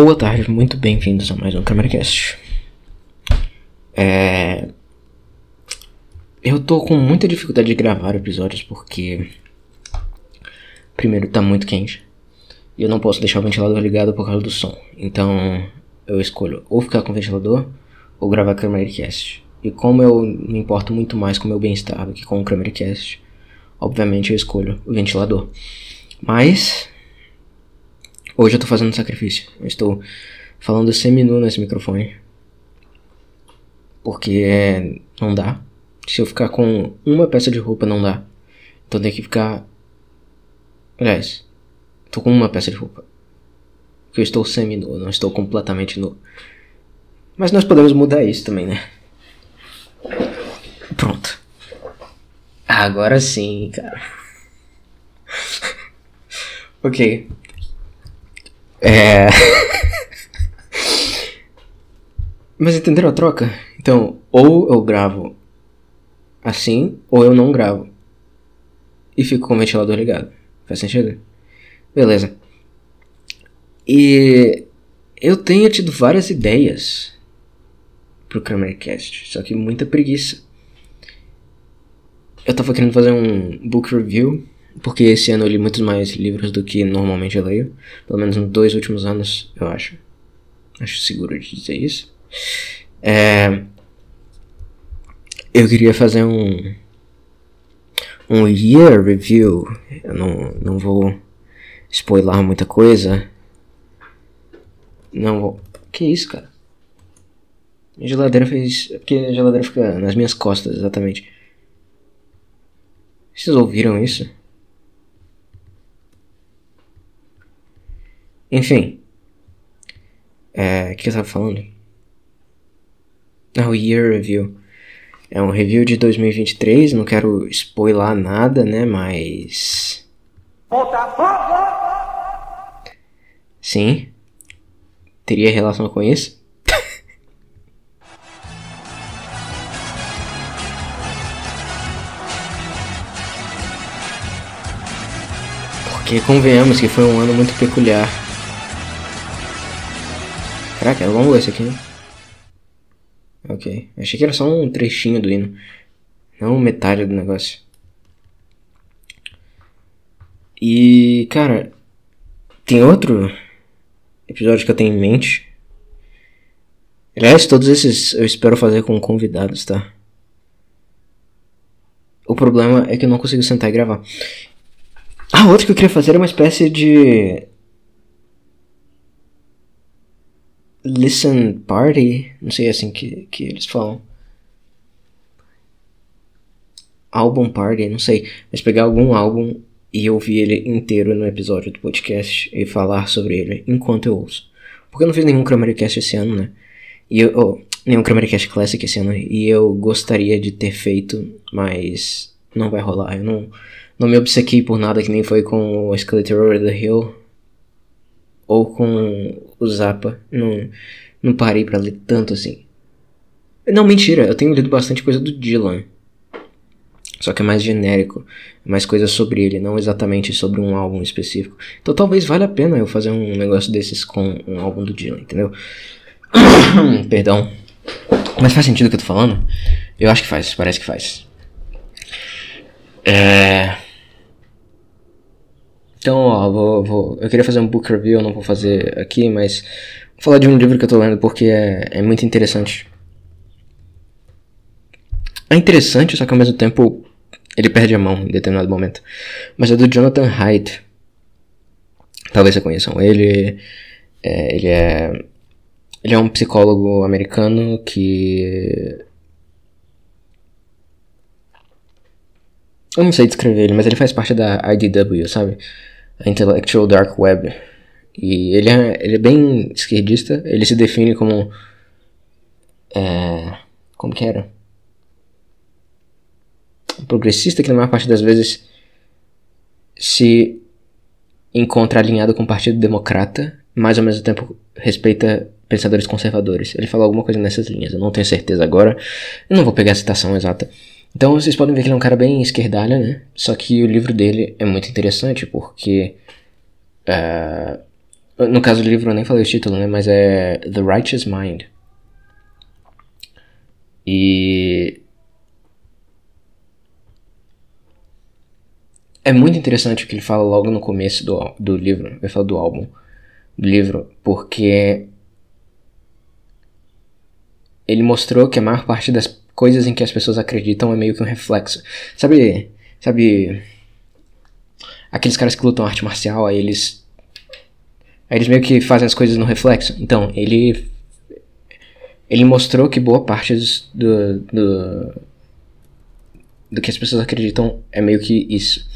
Boa tarde, muito bem-vindos a mais um CameraCast. É... Eu tô com muita dificuldade de gravar episódios porque. Primeiro, tá muito quente. E eu não posso deixar o ventilador ligado por causa do som. Então, eu escolho ou ficar com o ventilador ou gravar CameraCast. E como eu me importo muito mais com o meu bem-estar do que com o CameraCast, obviamente eu escolho o ventilador. Mas Hoje eu tô fazendo sacrifício. Eu estou falando semi-nu nesse microfone. Porque é, não dá. Se eu ficar com uma peça de roupa, não dá. Então tem que ficar. Aliás, tô com uma peça de roupa. Porque eu estou semi-nu, não estou completamente nu. Mas nós podemos mudar isso também, né? Pronto. Agora sim, cara. ok. É. Mas entenderam a troca? Então, ou eu gravo assim, ou eu não gravo. E fico com o ventilador ligado. Faz sentido? Beleza. E eu tenho tido várias ideias pro Kramercast, só que muita preguiça. Eu tava querendo fazer um book review porque esse ano eu li muitos mais livros do que normalmente eu leio. Pelo menos nos dois últimos anos, eu acho. Acho seguro de dizer isso. É, eu queria fazer um. Um year review. Eu não, não vou spoiler muita coisa. Não vou. Que isso, cara? Minha geladeira fez. É porque a geladeira fica nas minhas costas, exatamente. Vocês ouviram isso? Enfim. É, o que eu tava falando? Ah, o Year Review. É um review de 2023, não quero spoiler nada, né, mas... Sim. Teria relação com isso? Porque convenhamos que foi um ano muito peculiar. Caraca, é longo esse aqui, né? Ok. Achei que era só um trechinho do hino. Não metade do negócio. E, cara, tem outro episódio que eu tenho em mente. Aliás, todos esses eu espero fazer com convidados, tá? O problema é que eu não consigo sentar e gravar. Ah, outro que eu queria fazer é uma espécie de listen party, não sei assim que, que eles falam. Album party, não sei, mas pegar algum álbum e ouvir ele inteiro no episódio do podcast e falar sobre ele enquanto eu ouço. Porque eu não fiz nenhum Cramercast esse ano, né? E eu, oh, nenhum Cramercast Classic esse ano, e eu gostaria de ter feito, mas não vai rolar. Eu não, não me obcequei por nada que nem foi com o Escalator Over the Hill ou com o Zappa. Não, não parei para ler tanto assim. Não, mentira, eu tenho lido bastante coisa do Dylan. Só que é mais genérico, mais coisa sobre ele, não exatamente sobre um álbum específico. Então talvez valha a pena eu fazer um negócio desses com um álbum do Dylan, entendeu? Perdão. Mas faz sentido o que eu tô falando? Eu acho que faz, parece que faz. É. Então, ó, vou, vou, eu queria fazer um book review, não vou fazer aqui, mas vou falar de um livro que eu tô lendo porque é, é muito interessante. É interessante, só que ao mesmo tempo ele perde a mão em determinado momento. Mas é do Jonathan Haidt. Talvez vocês conheçam ele. É, ele é. Ele é um psicólogo americano que. Eu não sei descrever ele, mas ele faz parte da IDW, sabe? A Intellectual Dark Web. E ele é, ele é bem esquerdista. Ele se define como. É, como que era? progressista que na maior parte das vezes se encontra alinhado com o Partido Democrata, mas ao mesmo tempo respeita pensadores conservadores. Ele falou alguma coisa nessas linhas, eu não tenho certeza agora, eu não vou pegar a citação exata. Então vocês podem ver que ele é um cara bem esquerdalha, né? Só que o livro dele é muito interessante porque uh, No caso do livro eu nem falei o título, né? Mas é The Righteous Mind. E. É muito interessante o que ele fala logo no começo do, do livro. Ele fala do álbum. Do livro. Porque. Ele mostrou que a maior parte das coisas em que as pessoas acreditam é meio que um reflexo. Sabe. Sabe. Aqueles caras que lutam arte marcial, aí eles Aí eles meio que fazem as coisas no reflexo. Então, ele. Ele mostrou que boa parte do, do. do que as pessoas acreditam é meio que isso.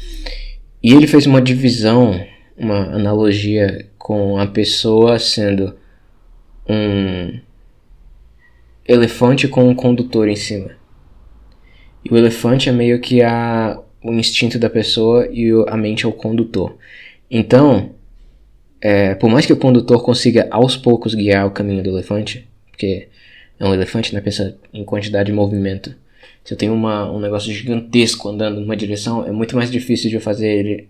E ele fez uma divisão, uma analogia com a pessoa sendo um elefante com um condutor em cima. E o elefante é meio que a, o instinto da pessoa e a mente é o condutor. Então, é, por mais que o condutor consiga aos poucos guiar o caminho do elefante, porque é um elefante, né? Pensa em quantidade de movimento. Se eu tenho uma, um negócio gigantesco andando numa direção, é muito mais difícil de eu fazer ele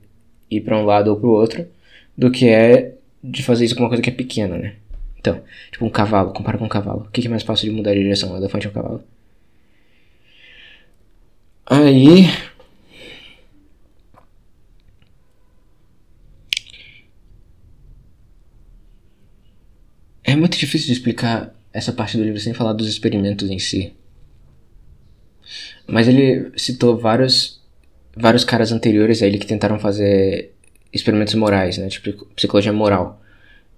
ir para um lado ou para o outro do que é de fazer isso com uma coisa que é pequena, né? Então, tipo um cavalo, compara com um cavalo. O que é mais fácil de mudar de direção, um elefante ou um cavalo? Aí, É muito difícil de explicar essa parte do livro sem falar dos experimentos em si. Mas ele citou vários, vários caras anteriores a ele que tentaram fazer experimentos morais, né? Tipo, psicologia moral.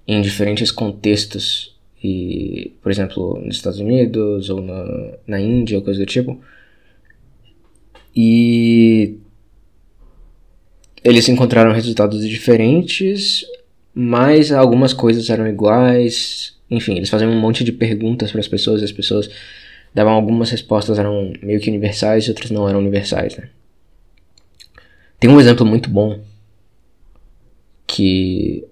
Em diferentes contextos. E, por exemplo, nos Estados Unidos ou na, na Índia coisa do tipo. E eles encontraram resultados diferentes, mas algumas coisas eram iguais. Enfim, eles faziam um monte de perguntas para as pessoas e as pessoas davam algumas respostas eram meio que universais e outras não eram universais, né? Tem um exemplo muito bom que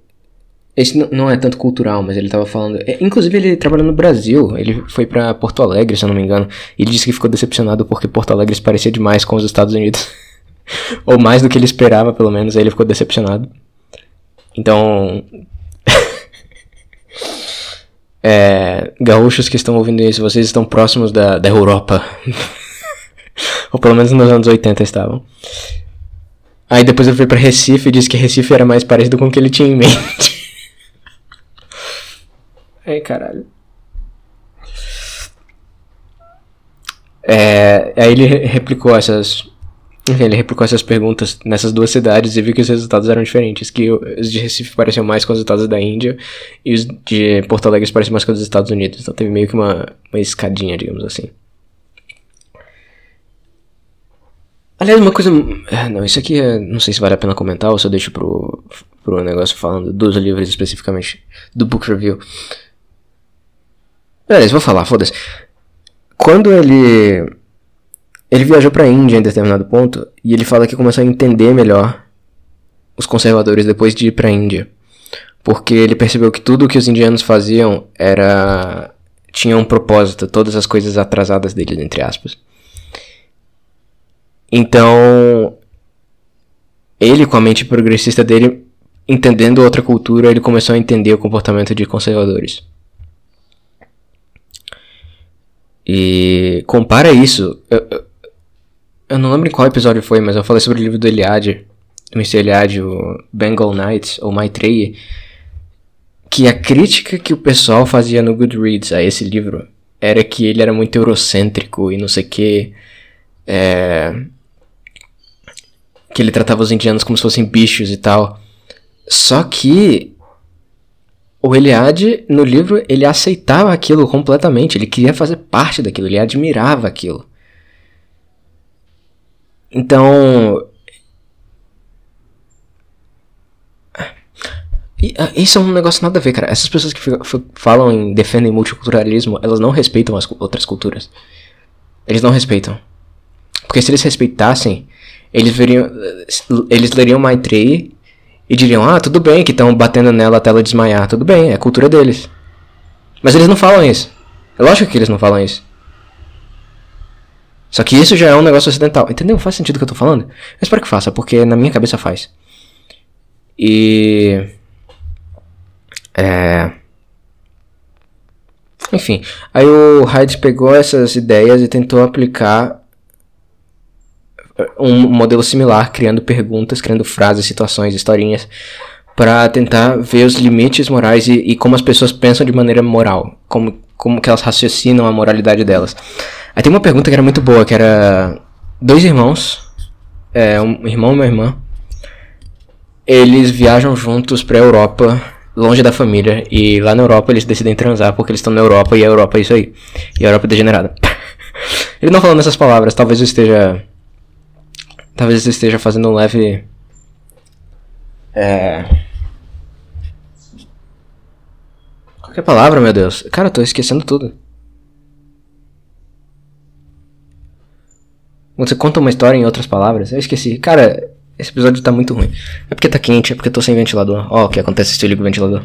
esse não é tanto cultural, mas ele estava falando. É, inclusive, ele trabalhou no Brasil. Ele foi para Porto Alegre, se eu não me engano. E ele disse que ficou decepcionado porque Porto Alegre se parecia demais com os Estados Unidos. Ou mais do que ele esperava, pelo menos. Aí ele ficou decepcionado. Então. é, gaúchos que estão ouvindo isso, vocês estão próximos da, da Europa. Ou pelo menos nos anos 80 estavam. Aí depois eu fui pra Recife e disse que Recife era mais parecido com o que ele tinha em mente. Ai, caralho. É, aí ele replicou essas enfim, ele replicou essas perguntas nessas duas cidades e viu que os resultados eram diferentes. Que os de Recife pareciam mais com os resultados da Índia e os de Porto Alegre pareciam mais com os dos Estados Unidos. Então teve meio que uma, uma escadinha, digamos assim. Aliás, uma coisa. É, não, isso aqui é, não sei se vale a pena comentar ou se eu deixo pro, pro negócio falando dos livros especificamente, do book review. Beleza, vou falar, foda-se. Quando ele ele viajou para a Índia em determinado ponto e ele fala que começou a entender melhor os conservadores depois de ir para a Índia, porque ele percebeu que tudo o que os indianos faziam era tinha um propósito, todas as coisas atrasadas deles entre aspas. Então, ele com a mente progressista dele, entendendo outra cultura, ele começou a entender o comportamento de conservadores. E compara isso. Eu, eu não lembro em qual episódio foi, mas eu falei sobre o livro do Eliade, do Mr. Eliade, o Bengal Knights, ou Maitreya, que a crítica que o pessoal fazia no Goodreads a esse livro era que ele era muito eurocêntrico e não sei o que. É, que ele tratava os indianos como se fossem bichos e tal. Só que o Eliade, no livro, ele aceitava aquilo completamente, ele queria fazer parte daquilo, ele admirava aquilo. Então. Ah, isso é um negócio nada a ver, cara. Essas pessoas que falam em defendem multiculturalismo, elas não respeitam as outras culturas. Eles não respeitam. Porque se eles respeitassem, eles veriam, eles leriam Maitreya e diriam: "Ah, tudo bem que estão batendo nela até ela desmaiar, tudo bem, é cultura deles". Mas eles não falam isso. É lógico que eles não falam isso. Só que isso já é um negócio ocidental. Entendeu? Faz sentido o que eu tô falando? Eu espero que faça, porque na minha cabeça faz. E. É. Enfim, aí o Hyde pegou essas ideias e tentou aplicar um modelo similar, criando perguntas, criando frases, situações, historinhas, para tentar ver os limites morais e, e, como as pessoas pensam de maneira moral, como, como que elas raciocinam a moralidade delas. Aí tem uma pergunta que era muito boa, que era dois irmãos, é, um irmão e uma irmã, eles viajam juntos pra Europa, longe da família, e lá na Europa eles decidem transar porque eles estão na Europa e a Europa é isso aí. E a Europa é degenerada. Ele não falou nessas palavras, talvez eu esteja. Talvez eu esteja fazendo um leve. É. Qual é a palavra, meu Deus? Cara, eu tô esquecendo tudo. Você conta uma história em outras palavras, eu esqueci. Cara, esse episódio tá muito ruim. É porque tá quente, é porque eu tô sem ventilador. Ó, o que acontece se eu ligo o ventilador.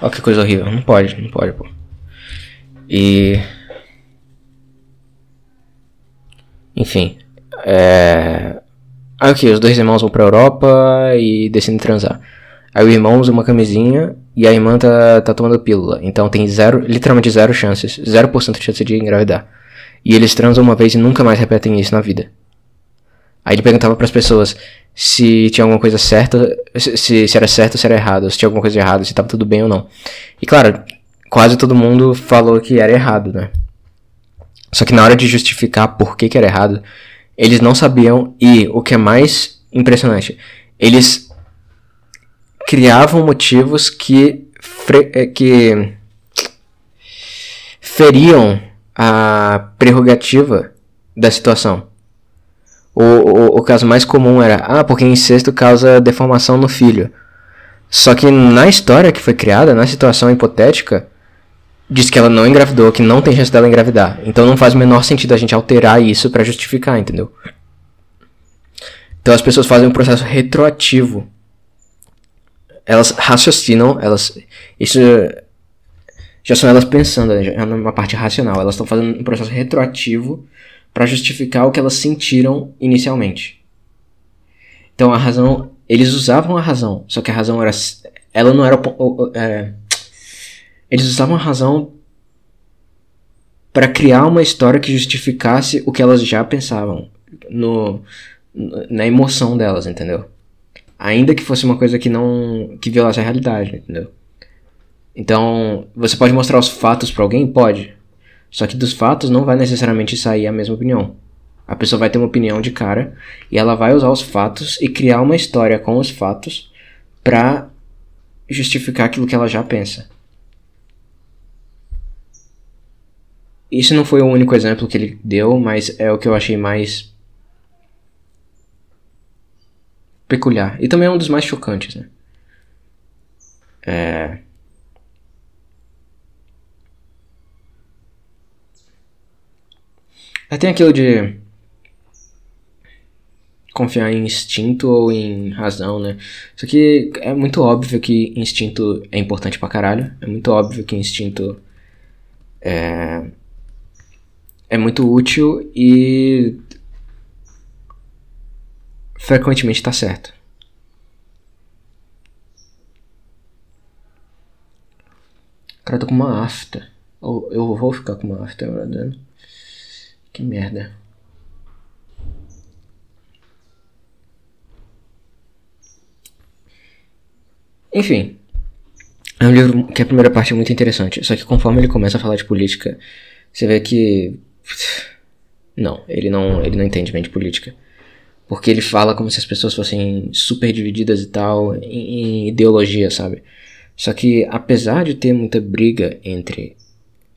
Ó, que coisa horrível. Não pode, não pode, pô. E. Enfim. É. Aí o que? Os dois irmãos vão pra Europa e decidem transar. Aí o irmão usa uma camisinha e a irmã tá, tá tomando pílula. Então tem zero, literalmente zero chances, 0% de chance de engravidar. E eles transam uma vez e nunca mais repetem isso na vida. Aí ele perguntava para as pessoas se tinha alguma coisa certa, se, se era certo ou se era errado, se tinha alguma coisa de errado, se tava tudo bem ou não. E claro, quase todo mundo falou que era errado, né? Só que na hora de justificar por que, que era errado, eles não sabiam e o que é mais impressionante, eles criavam motivos que, eh, que feriam a prerrogativa da situação. O, o, o, caso mais comum era, ah, porque incesto causa deformação no filho. Só que na história que foi criada, na situação hipotética, diz que ela não engravidou, que não tem chance dela engravidar. Então não faz o menor sentido a gente alterar isso para justificar, entendeu? Então as pessoas fazem um processo retroativo elas raciocinam, elas. Isso já são elas pensando, né, já numa parte racional. Elas estão fazendo um processo retroativo para justificar o que elas sentiram inicialmente. Então a razão. Eles usavam a razão, só que a razão era. Ela não era. É, eles usavam a razão para criar uma história que justificasse o que elas já pensavam no, na emoção delas, entendeu? Ainda que fosse uma coisa que não. que violasse a realidade, entendeu? Então, você pode mostrar os fatos para alguém? Pode. Só que dos fatos não vai necessariamente sair a mesma opinião. A pessoa vai ter uma opinião de cara e ela vai usar os fatos e criar uma história com os fatos pra justificar aquilo que ela já pensa. Isso não foi o único exemplo que ele deu, mas é o que eu achei mais peculiar. E também é um dos mais chocantes, né? É... Aí tem aquilo de confiar em instinto ou em razão, né? Isso aqui é muito óbvio que instinto é importante pra caralho. É muito óbvio que instinto é, é muito útil e frequentemente está certo. Cara, eu tô com uma afta. Ou eu vou ficar com uma afta agora dando. Que merda. Enfim. É um livro que a primeira parte é muito interessante. Só que conforme ele começa a falar de política, você vê que. Não, ele não, ele não entende de política. Porque ele fala como se as pessoas fossem super divididas e tal em, em ideologia, sabe? Só que apesar de ter muita briga entre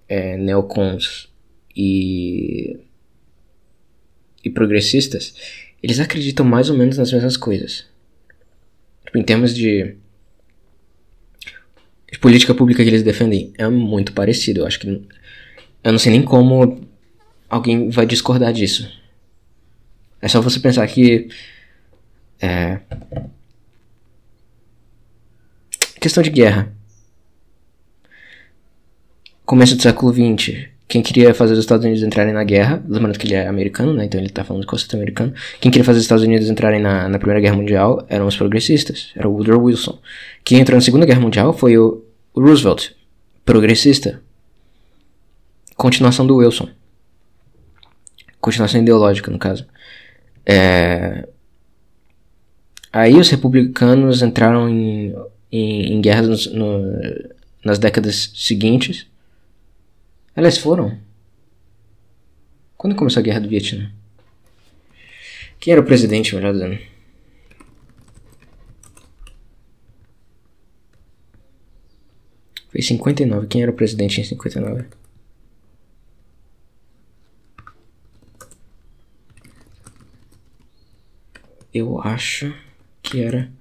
é, neocons e, e progressistas, eles acreditam mais ou menos nas mesmas coisas. Tipo, em termos de, de política pública que eles defendem, é muito parecido. Eu acho que. Eu não sei nem como alguém vai discordar disso. É só você pensar que. É. Questão de guerra. Começo do século XX. quem queria fazer os Estados Unidos entrarem na guerra, lembrando que ele é americano, né? Então ele tá falando de conceito americano. Quem queria fazer os Estados Unidos entrarem na, na Primeira Guerra Mundial eram os progressistas, era o Woodrow Wilson. Quem entrou na Segunda Guerra Mundial foi o, o Roosevelt, progressista. Continuação do Wilson. Continuação ideológica, no caso. É... Aí os republicanos entraram em, em, em guerras no, no, nas décadas seguintes elas foram. Quando começou a guerra do Vietnã? Quem era o presidente, melhor dizendo? Foi em 59. Quem era o presidente em 59? Eu acho que era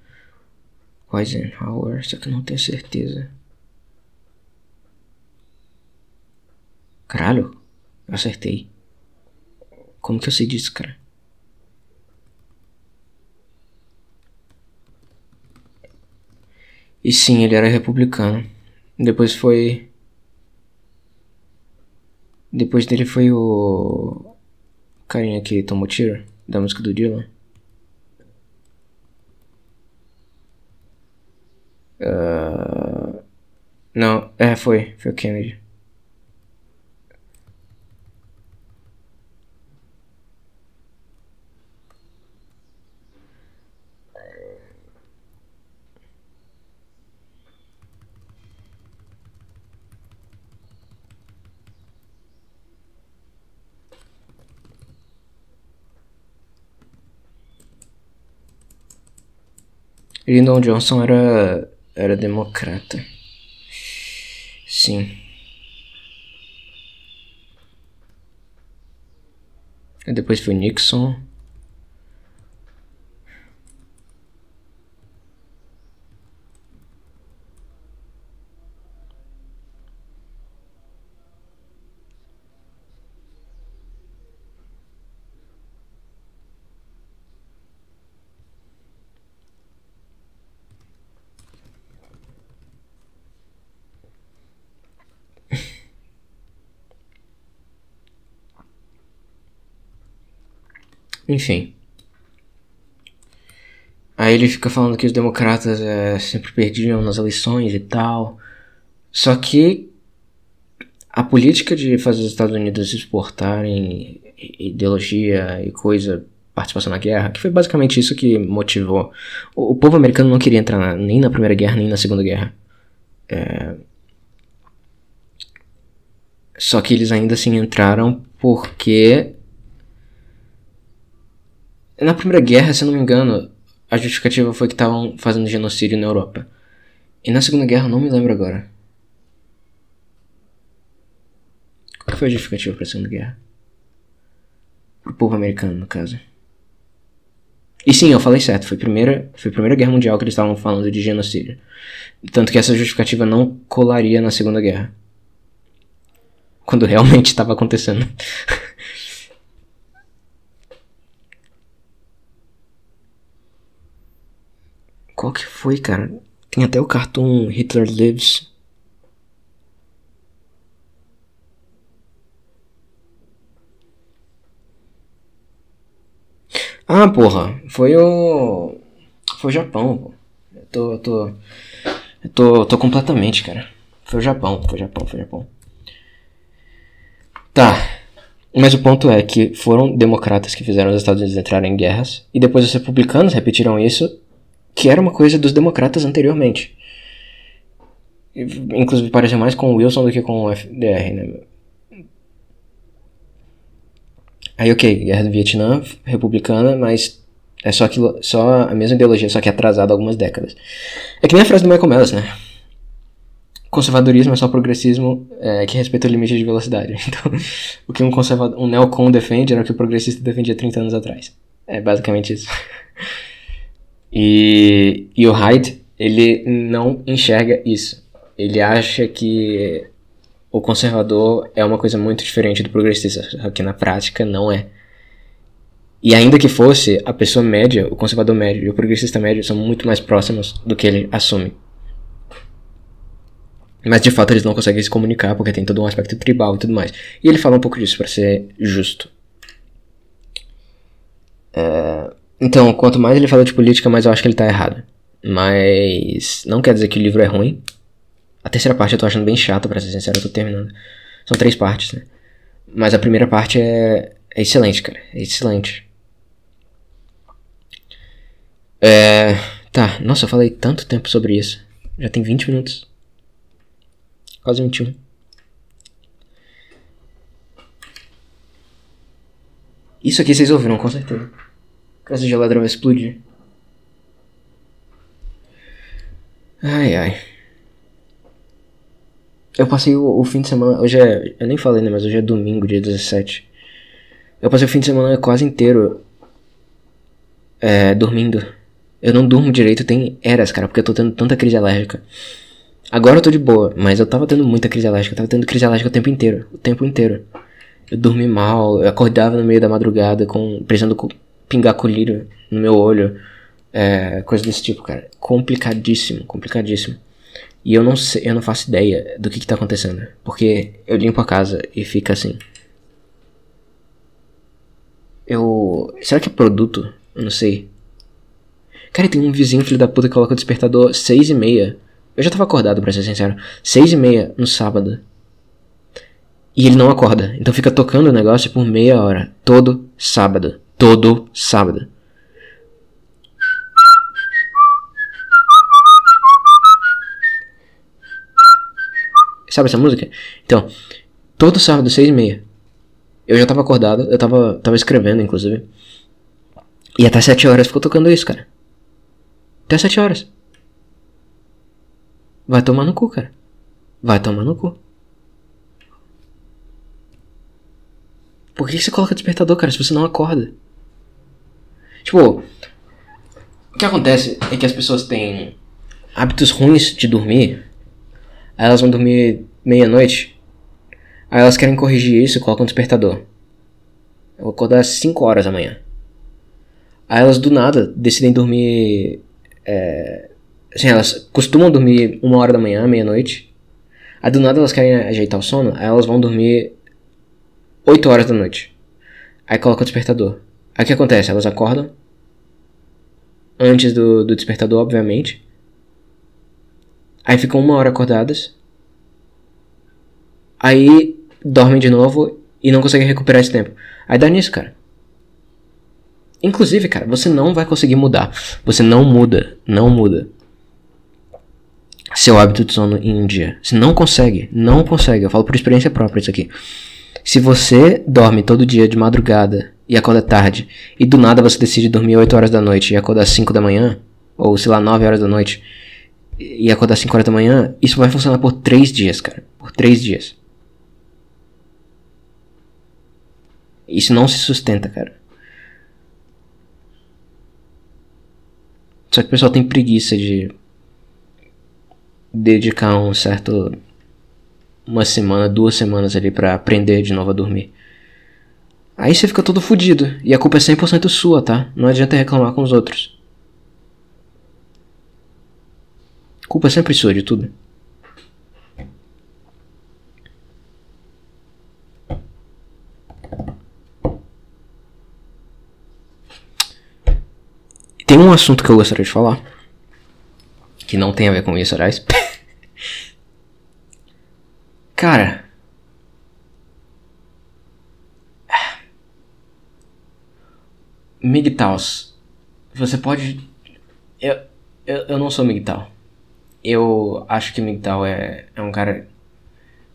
Eisenhower, só que não tenho certeza. Caralho, eu acertei. Como que eu sei disso, cara? E sim, ele era republicano. Depois foi. Depois dele foi o. carinha que tomou tiro da música do Dylan. Uh... Não, é, foi. Foi o Kennedy. Lyndon Johnson era, era democrata. Sim. E depois foi Nixon. Enfim. Aí ele fica falando que os democratas é, sempre perdiam nas eleições e tal. Só que a política de fazer os Estados Unidos exportarem ideologia e coisa, participação na guerra, que foi basicamente isso que motivou. O, o povo americano não queria entrar na, nem na Primeira Guerra nem na Segunda Guerra. É... Só que eles ainda assim entraram porque na Primeira Guerra, se não me engano, a justificativa foi que estavam fazendo genocídio na Europa. E na Segunda Guerra, não me lembro agora. Qual foi a justificativa para a Segunda Guerra? Pro povo americano, no caso. E sim, eu falei certo, foi a primeira, foi a primeira Guerra Mundial que eles estavam falando de genocídio. Tanto que essa justificativa não colaria na Segunda Guerra. Quando realmente estava acontecendo. Qual que foi, cara? Tem até o cartoon Hitler Lives. Ah, porra, foi o. Foi o Japão, pô. Eu tô. Eu tô. Eu tô, tô completamente, cara. Foi o Japão, foi o Japão, foi o Japão. Tá. Mas o ponto é que foram democratas que fizeram os Estados Unidos entrarem em guerras, e depois os republicanos repetiram isso que era uma coisa dos democratas anteriormente. Inclusive parecia mais com o Wilson do que com o FDR, né? Aí ok, Guerra do Vietnã, republicana, mas é só, aquilo, só a mesma ideologia, só que atrasada algumas décadas. É que nem a frase do Michael Mellis, né? Conservadorismo é só progressismo é, que respeita o limite de velocidade. Então, o que um, conservador, um neocon defende era o que o progressista defendia 30 anos atrás. É basicamente isso. E, e o Hyde, ele não enxerga isso. Ele acha que o conservador é uma coisa muito diferente do progressista, só que na prática não é. E ainda que fosse, a pessoa média, o conservador médio e o progressista médio são muito mais próximos do que ele assume. Mas de fato eles não conseguem se comunicar porque tem todo um aspecto tribal e tudo mais. E ele fala um pouco disso para ser justo. É... Então, quanto mais ele fala de política, mais eu acho que ele tá errado. Mas não quer dizer que o livro é ruim. A terceira parte eu tô achando bem chata, pra ser sincero, eu tô terminando. São três partes, né? Mas a primeira parte é, é excelente, cara. É excelente. É. Tá, nossa, eu falei tanto tempo sobre isso. Já tem 20 minutos. Quase 21. Isso aqui vocês ouviram, com certeza. Essa geladeira vai explodir. Ai, ai. Eu passei o, o, fim de semana. Hoje é. Eu nem falei, né? Mas hoje é domingo, dia 17. Eu passei o fim de semana quase inteiro. É, dormindo. Eu não durmo direito, tem eras, cara, porque eu tô tendo tanta crise alérgica. Agora eu tô de boa, mas eu tava tendo muita crise alérgica. Eu tava tendo crise alérgica o tempo inteiro. O tempo inteiro. Eu dormi mal, eu acordava no meio da madrugada com. precisando pingar colírio no meu olho. É, coisa desse tipo, cara. Complicadíssimo, complicadíssimo. E eu não sei, eu não faço ideia do que, que tá acontecendo. Porque eu limpo a casa e fica assim. Eu. Será que é produto? Eu não sei. Cara, tem um vizinho filho da puta que coloca o despertador seis e meia. Eu já tava acordado, pra ser sincero. Seis e meia no sábado. E ele não acorda. Então fica tocando o negócio por meia hora. Todo sábado. Todo sábado. Sabe essa música? Então, todo sábado, seis e meia. Eu já tava acordado, eu tava, tava escrevendo, inclusive. E até sete horas ficou tocando isso, cara. Até sete horas. Vai tomar no cu, cara. Vai tomar no cu. Por que você coloca despertador, cara, se você não acorda? Tipo, o que acontece é que as pessoas têm hábitos ruins de dormir Aí elas vão dormir meia-noite. Aí elas querem corrigir isso e colocam um despertador. Eu vou acordar às 5 horas da manhã. Aí elas do nada decidem dormir. É, assim, elas costumam dormir uma hora da manhã, meia-noite. Aí do nada elas querem ajeitar o sono, aí elas vão dormir 8 horas da noite. Aí colocam o despertador. Aí o que acontece? Elas acordam. Antes do, do despertador, obviamente. Aí ficam uma hora acordadas. Aí dormem de novo e não conseguem recuperar esse tempo. Aí dá nisso, cara. Inclusive, cara, você não vai conseguir mudar. Você não muda, não muda seu hábito de sono em um dia. Você não consegue, não consegue. Eu falo por experiência própria isso aqui. Se você dorme todo dia de madrugada e acorda tarde, e do nada você decide dormir 8 horas da noite e acordar 5 da manhã, ou sei lá, 9 horas da noite, e acordar 5 horas da manhã, isso vai funcionar por 3 dias, cara. Por 3 dias. Isso não se sustenta, cara. Só que o pessoal tem preguiça de dedicar um certo. Uma semana, duas semanas ali para aprender de novo a dormir. Aí você fica todo fudido. E a culpa é 100% sua, tá? Não adianta reclamar com os outros. Culpa sempre sua de tudo. Tem um assunto que eu gostaria de falar. Que não tem a ver com isso, aliás. Cara. MGTOWs. Você pode. Eu, eu, eu não sou MGTOW. Eu acho que Migdal é, é um cara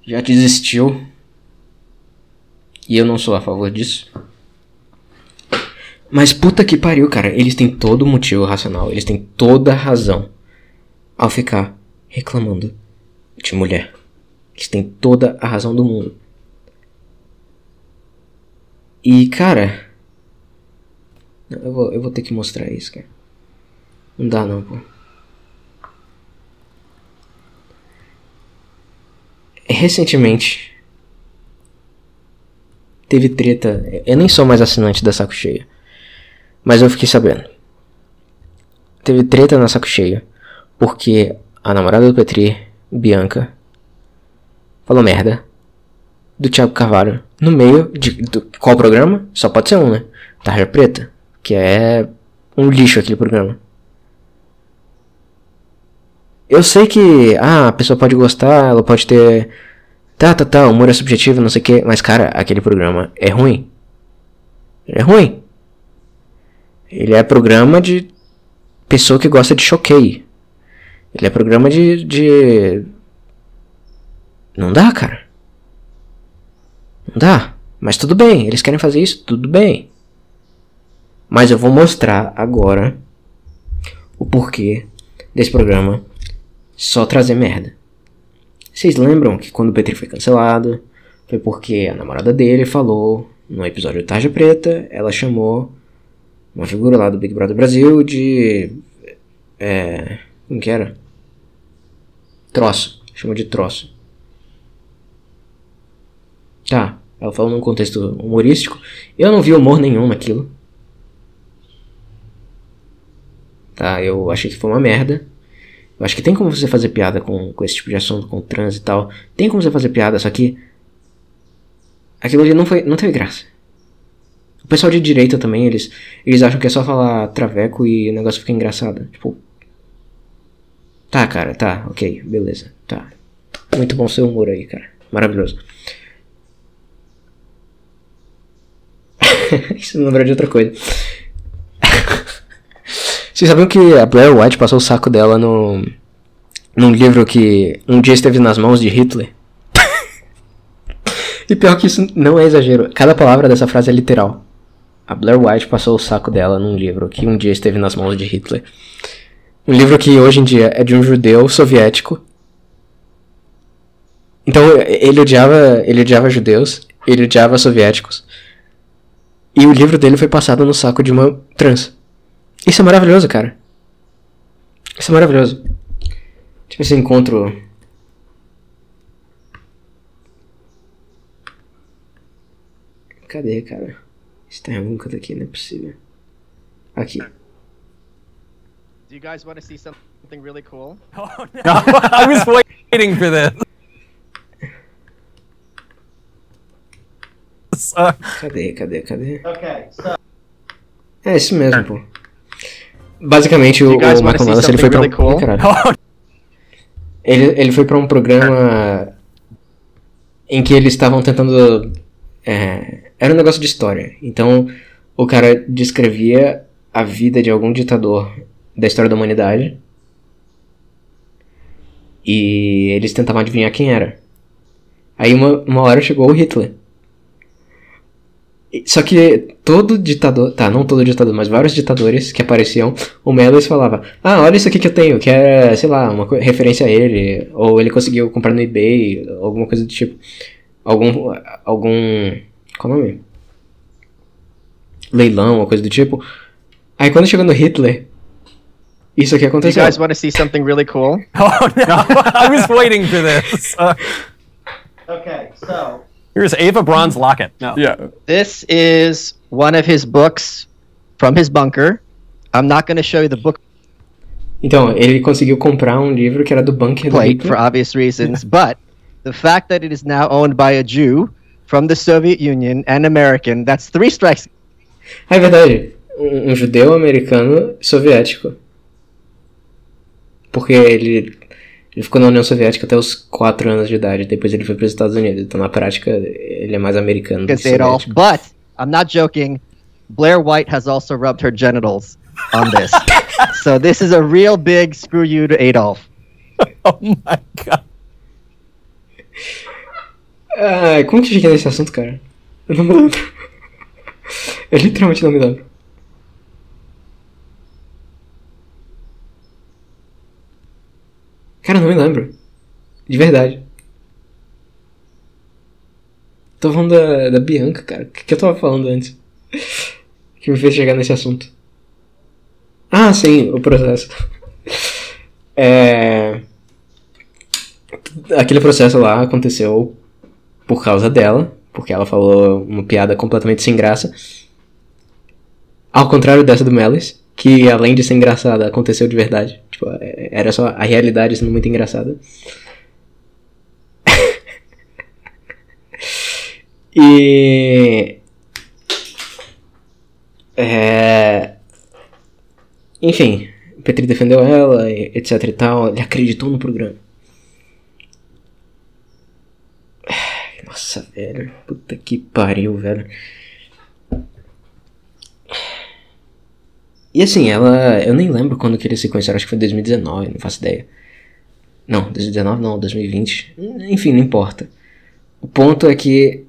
já desistiu. E eu não sou a favor disso. Mas puta que pariu, cara. Eles têm todo motivo racional. Eles têm toda razão ao ficar reclamando de mulher. Eles têm toda a razão do mundo. E, cara. Eu vou, eu vou ter que mostrar isso, cara. Não dá não, pô. recentemente teve treta. Eu nem sou mais assinante da Saco Cheia. Mas eu fiquei sabendo. Teve treta na Saco Cheia. Porque a namorada do Petri, Bianca, falou merda do Thiago Carvalho no meio de qual programa? Só pode ser um, né? Tarja Preta, que é um lixo aquele programa. Eu sei que ah, a pessoa pode gostar, ela pode ter tá, tá, tá, humor é subjetivo, não sei o que, mas cara, aquele programa é ruim. É ruim. Ele é programa de pessoa que gosta de choqueio. Ele é programa de, de. Não dá, cara. Não dá. Mas tudo bem, eles querem fazer isso, tudo bem. Mas eu vou mostrar agora o porquê desse programa só trazer merda. Vocês lembram que quando o Petri foi cancelado, foi porque a namorada dele falou no episódio Tarja Preta, ela chamou uma figura lá do Big Brother Brasil de. É. Como que era? Troço. Chamou de troço. Tá, ela falou num contexto humorístico. Eu não vi humor nenhum naquilo. Tá, eu achei que foi uma merda. Eu acho que tem como você fazer piada com, com esse tipo de assunto, com trans e tal. Tem como você fazer piada, só que. Aquilo ali não, foi, não teve graça. O pessoal de direita também, eles, eles acham que é só falar traveco e o negócio fica engraçado. Tipo. Tá, cara, tá, ok, beleza, tá. Muito bom seu humor aí, cara. Maravilhoso. Isso me lembra de outra coisa. Vocês sabiam que a Blair White passou o saco dela no. num livro que um dia esteve nas mãos de Hitler? e pior que isso não é exagero. Cada palavra dessa frase é literal. A Blair White passou o saco dela num livro que um dia esteve nas mãos de Hitler. Um livro que hoje em dia é de um judeu soviético. Então ele odiava, ele odiava judeus, ele odiava soviéticos. E o livro dele foi passado no saco de uma trans. Isso é maravilhoso, cara. Isso é maravilhoso. Tipo esse encontro. Cadê, cara? Está em algum canto aqui, não é possível. Aqui. Do you guys want to see something really cool? Oh no! I was waiting for this. Cadê, cadê, cadê? Okay, so É isso mesmo, pô. Basicamente, o, you o Michael Wallace ele foi something pra um... really cool? Ele, ele foi pra um programa em que eles estavam tentando. é, era um negócio de história. Então o cara descrevia a vida de algum ditador da história da humanidade. E eles tentavam adivinhar quem era. Aí uma, uma hora chegou o Hitler. Só que todo ditador, tá, não todo ditador, mas vários ditadores que apareciam, o Melis falava: Ah, olha isso aqui que eu tenho, que é, sei lá, uma referência a ele, ou ele conseguiu comprar no eBay, alguma coisa do tipo. Algum. Algum. Qual o nome? Leilão, uma coisa do tipo. Aí quando chegou no Hitler, isso aqui do you aconteceu. guys want to see something really cool? oh no! I was waiting for this. Uh, Okay, so here's Ava Braun's locket. No. Yeah. this is one of his books from his bunker. I'm not going to show you the book Então, ele conseguiu comprar um livro que era do bunker do plate for Hitler. obvious reasons, but the fact that it is now owned by a Jew from the Soviet Union and American, that's three strikes. Ah, é verdade. Um, um judeu americano soviético. Porque ele, ele ficou na União Soviética até os 4 anos de idade. Depois ele foi para os Estados Unidos. Então, na prática, ele é mais americano do que soviético. but I'm not joking. Blair White has also rubbed her genitals on this. so this is a real big screw you to Adolf. Oh my god. Ah, como que eu cheguei nesse assunto, cara? Eu não me lembro. Eu literalmente não me lembro. Cara, eu não me lembro. De verdade. Tô falando da, da Bianca, cara. O que, que eu tava falando antes? Que me fez chegar nesse assunto. Ah, sim, o processo. É. Aquele processo lá aconteceu por causa dela, porque ela falou uma piada completamente sem graça. Ao contrário dessa do Melis, que além de ser engraçada, aconteceu de verdade. Tipo, é- era só a realidade sendo muito engraçada. E. É. Enfim, Petri defendeu ela, etc e tal. Ele acreditou no programa. Nossa, velho. Puta que pariu, velho. E assim, ela. Eu nem lembro quando que eles se conheceram, acho que foi 2019, não faço ideia. Não, 2019 não, 2020. Enfim, não importa. O ponto é que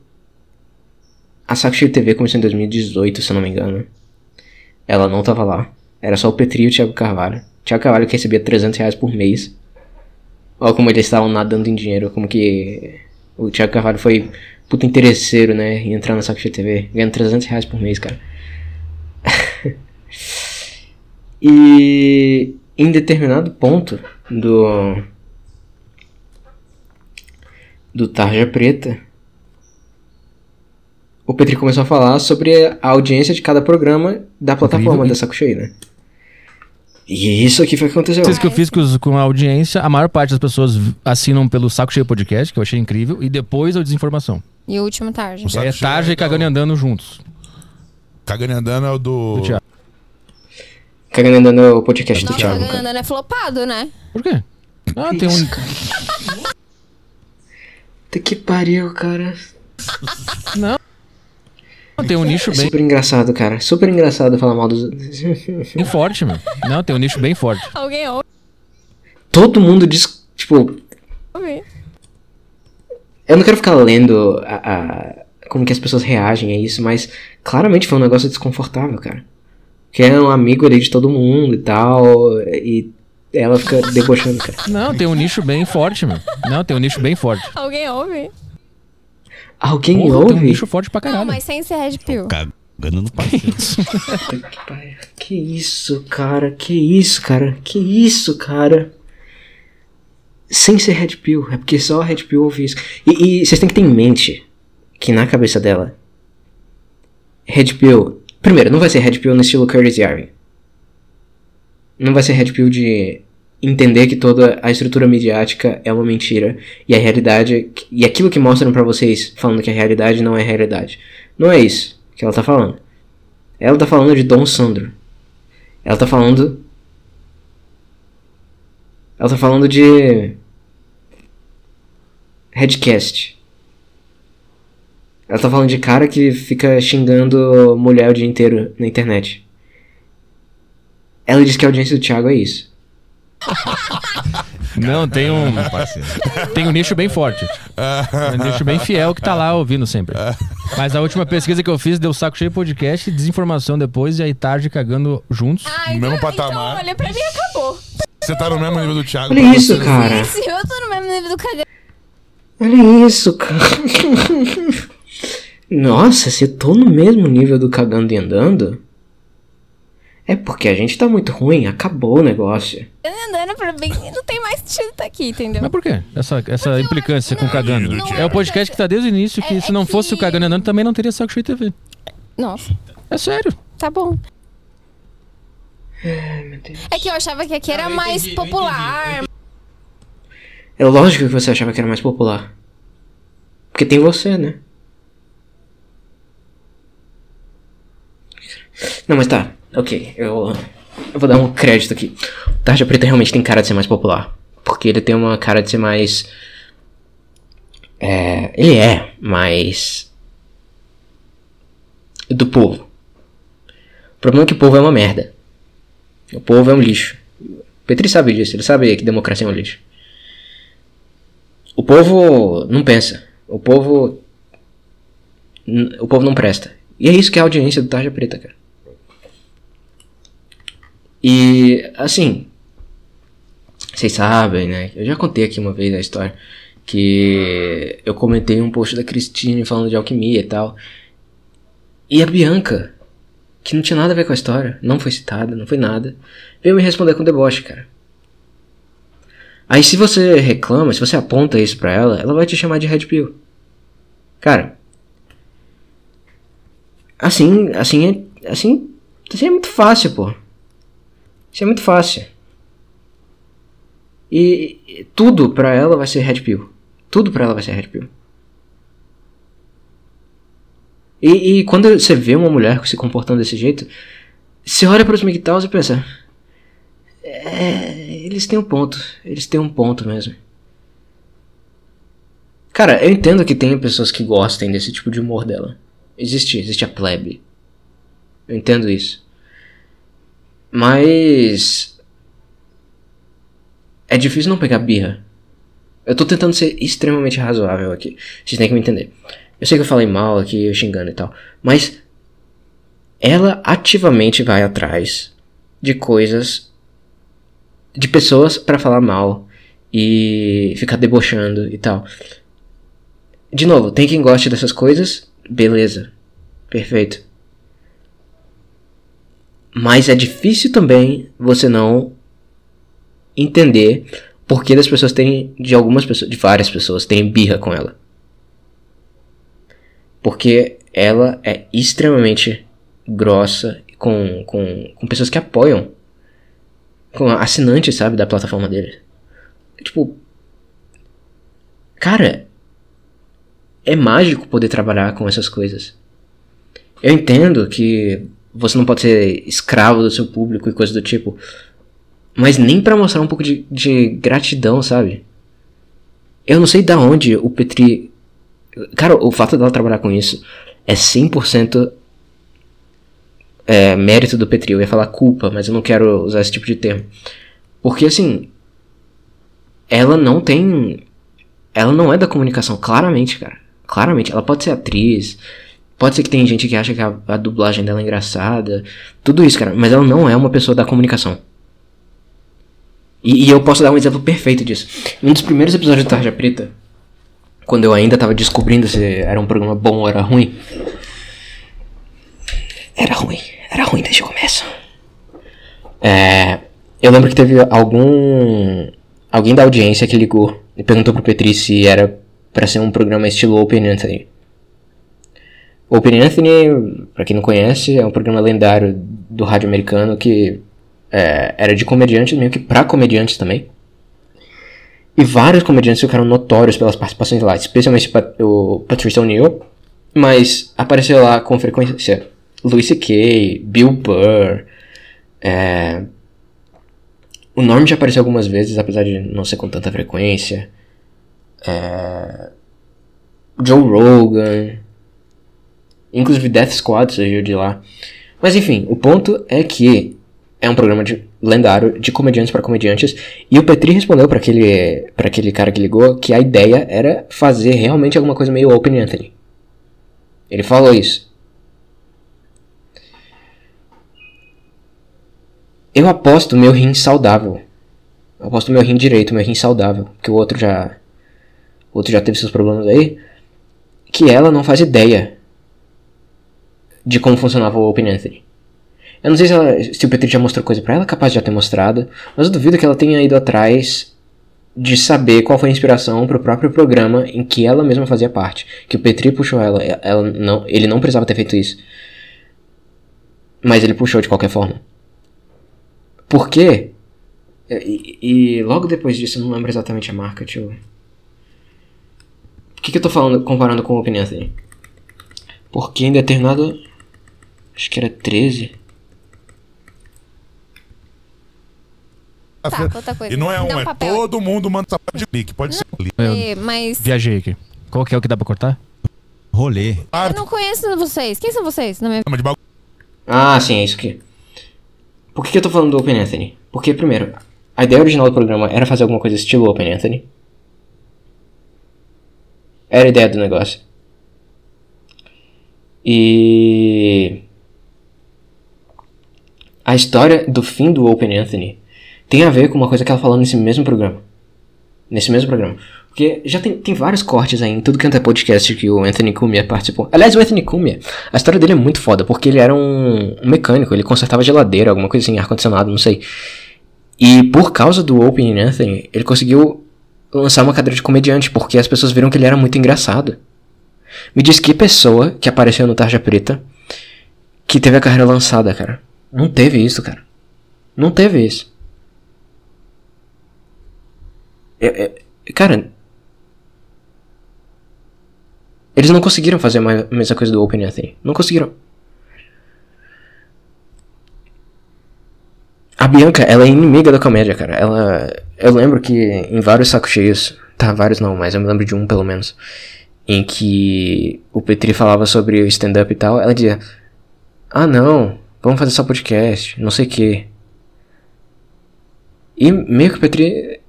a Sakushi TV começou em 2018, se eu não me engano. Ela não tava lá. Era só o Petri e o Thiago Carvalho. Thiago Carvalho que recebia 300 reais por mês. Olha como eles estavam nadando em dinheiro. Como que o Thiago Carvalho foi puta interesseiro, né? Em entrar na Sakushi TV. Ganhando 300 reais por mês, cara. e em determinado ponto do do Tarja Preta, o Petri começou a falar sobre a audiência de cada programa da plataforma Incrível. da Saco Cheio, né? E isso aqui foi o que aconteceu. Vocês que eu fiz com, a audiência, a maior parte das pessoas assinam pelo Saco Cheio Podcast, que eu achei incrível, e depois a desinformação. E o último. O Saco é Cheio Tarja é e Cagando e Andando juntos. Cagando e andando é o do. Do Thiago. Cagando e andando o podcast do Thiago. tá cara. ganhando é flopado, né? Por quê? Ah, tem um. Puta que pariu, cara. Não. Tem um nicho É bem, super engraçado, cara. Super engraçado falar mal dos. bem forte, meu. Não, tem um nicho bem forte. Alguém ouve. Todo mundo diz. Tipo, eu não quero ficar lendo a, a- como que as pessoas reagem a isso, mas claramente foi um negócio desconfortável, cara. Que é um amigo ali de todo mundo e tal, e ela fica debochando, cara. Não, tem um nicho bem forte, meu. Não, tem um nicho bem forte. Alguém ouve. Alguém Porra, tem um ouve? nicho forte pra Não, caralho. mas sem ser Red Pill. Cagando no parceiro. Que isso, cara? Que isso, cara? Que isso, cara? Sem ser Red Pill, é porque só a Red Pill ouve isso. E, e vocês têm que ter em mente que na cabeça dela, Red Pill. Primeiro, não vai ser Red Pill no estilo Curtis Yarving. Não vai ser Red Pill de entender que toda a estrutura midiática é uma mentira e a realidade e aquilo que mostram pra vocês falando que a realidade não é realidade. Não é isso que ela tá falando. Ela tá falando de Dom Sandro. Ela tá falando. Ela tá falando de. Headcast. Ela tá falando de cara que fica xingando mulher o dia inteiro na internet. Ela diz que a audiência do Thiago é isso. Não, tem um. Tem um nicho bem forte. Um nicho bem fiel que tá lá ouvindo sempre. Mas a última pesquisa que eu fiz deu saco cheio podcast, desinformação depois e aí tarde cagando juntos. Ah, No mesmo então, patamar. Então, olha, pra mim acabou. Você tá no mesmo nível do Thiago. Olha isso, você- cara. Eu tô no mesmo nível do cagão. Olha isso, cara. Nossa, se eu tô no mesmo nível do cagando e andando. É porque a gente tá muito ruim, acabou o negócio. andando pra bem. Não tem mais sentido tá aqui, entendeu? Mas por quê? Essa, essa implicância com o cagando. não É o podcast que tá desde o início que É- se não é fosse o cagando e andando também não teria saco cheio TV. Nossa, É sério. tá bom. É que eu achava que aqui era mais popular. É lógico que você achava que era mais popular. Porque tem você, né? Não, mas tá. Ok, eu, eu vou dar um crédito aqui. O Tarja Preta realmente tem cara de ser mais popular. Porque ele tem uma cara de ser mais. É. Ele é mais. Do povo. O problema é que o povo é uma merda. O povo é um lixo. Petri sabe disso, ele sabe que democracia é um lixo. O povo não pensa. O povo. O povo não presta. E é isso que é a audiência do Tarja Preta, cara. E, assim. Vocês sabem, né? Eu já contei aqui uma vez a história. Que eu comentei um post da Cristine falando de alquimia e tal. E a Bianca, que não tinha nada a ver com a história, não foi citada, não foi nada, veio me responder com deboche, cara. Aí se você reclama, se você aponta isso pra ela, ela vai te chamar de Red Pill. Cara. Assim, assim é. Assim. Assim é muito fácil, pô. Isso é muito fácil. E, tudo pra ela vai ser Red Pill. Tudo pra ela vai ser Red Pill. E, e quando você vê uma mulher se comportando desse jeito, você olha para os MGTOWs e pensa. É, eles têm um ponto. Eles têm um ponto mesmo. Cara, eu entendo que tem pessoas que gostem desse tipo de humor dela. Existe, existe a plebe. Eu entendo isso. Mas. É difícil não pegar birra. Eu tô tentando ser extremamente razoável aqui. Vocês têm que me entender. Eu sei que eu falei mal aqui, eu xingando e tal. Mas. Ela ativamente vai atrás de coisas. De pessoas para falar mal. E ficar debochando e tal. De novo, tem quem goste dessas coisas. Beleza. Perfeito. Mas é difícil também você não entender por que pessoas têm, de algumas pessoas, de várias pessoas, têm birra com ela. Porque ela é extremamente grossa com, com, com pessoas que apoiam. Com assinantes, sabe, da plataforma dele. Tipo. Cara. É mágico poder trabalhar com essas coisas. Eu entendo que você não pode ser escravo do seu público e coisa do tipo. Mas nem para mostrar um pouco de, de gratidão, sabe? Eu não sei da onde o Petri. Cara, o fato dela trabalhar com isso é 100% é, mérito do Petri. Eu ia falar culpa, mas eu não quero usar esse tipo de termo. Porque assim. Ela não tem. Ela não é da comunicação, claramente, cara. Claramente. Ela pode ser atriz. Pode ser que tem gente que acha que a, a, dublagem dela é engraçada. Tudo isso, cara. Mas ela não é uma pessoa da comunicação. E, e eu posso dar um exemplo perfeito disso. Um dos primeiros episódios de Tarja Preta, quando eu ainda tava descobrindo se era um programa bom ou era ruim. Era ruim. Era ruim desde o começo. É, eu lembro que teve algum. Alguém da audiência que ligou e perguntou pro Petri se era para ser um programa estilo Open Anthony. Open Anthony, pra quem não conhece, é um programa lendário do rádio americano que é, era de comediantes, meio que pra comediantes também. E vários comediantes ficaram notórios pelas participações lá, especialmente o Patricia O'Neill, mas apareceu lá com frequência Louis C.K., Bill Burr, é... o Norm já apareceu algumas vezes, apesar de não ser com tanta frequência, é... Joe Rogan, inclusive Death Squad surgiu de lá. Mas enfim, o ponto é que é um programa de lendário de comediantes para comediantes e o Petri respondeu para aquele para aquele cara que ligou que a ideia era fazer realmente alguma coisa meio Open Anthony. Ele falou isso. Eu aposto meu rim saudável. Eu aposto meu rim direito, meu rim saudável, que o outro já o outro já teve seus problemas aí, que ela não faz ideia de como funcionava o Open Anthony. Eu não sei se, ela, se o Petri já mostrou coisa pra ela, capaz de já ter mostrado, mas eu duvido que ela tenha ido atrás de saber qual foi a inspiração pro próprio programa em que ela mesma fazia parte. Que o Petri puxou ela, ela não, ele não precisava ter feito isso. Mas ele puxou de qualquer forma. Por quê? E, e logo depois disso, eu não lembro exatamente a marca, deixa eu. Por que, que eu tô falando, comparando com o Open Anthony? Porque em determinado. Acho que era 13. Tá, outra coisa. E não é um, um é papel. todo mundo manda essa parte de link. Pode ser um link. É, mas Viajei aqui. Qual que é o que dá pra cortar? Rolê. eu não conheço vocês. Quem são vocês? Na minha... Ah, sim, é isso aqui. Por que, que eu tô falando do Open Anthony? Porque, primeiro, a ideia original do programa era fazer alguma coisa estilo Open Anthony. Era a ideia do negócio. E. A história do fim do Open Anthony tem a ver com uma coisa que ela falou nesse mesmo programa. Nesse mesmo programa. Porque já tem, tem vários cortes aí em tudo quanto é podcast que o Anthony Cumia participou. Aliás, o Anthony Cumia, a história dele é muito foda, porque ele era um, um mecânico, ele consertava geladeira, alguma coisa assim, ar-condicionado, não sei. E por causa do Open Anthony, ele conseguiu lançar uma cadeira de comediante, porque as pessoas viram que ele era muito engraçado. Me diz que pessoa que apareceu no Tarja Preta que teve a carreira lançada, cara. Não teve isso, cara. Não teve isso. É- é- cara. Eles não conseguiram fazer a ma- mesma coisa do Open Anthony. Não conseguiram. A Bianca, ela é inimiga da comédia, cara. Ela. Eu lembro que em vários sacos cheios. Tá, vários não, mas eu me lembro de um pelo menos. Em que o Petri falava sobre o stand-up e tal. Ela dizia: Ah, não, vamos fazer só podcast, não sei o que. E meio que o Petri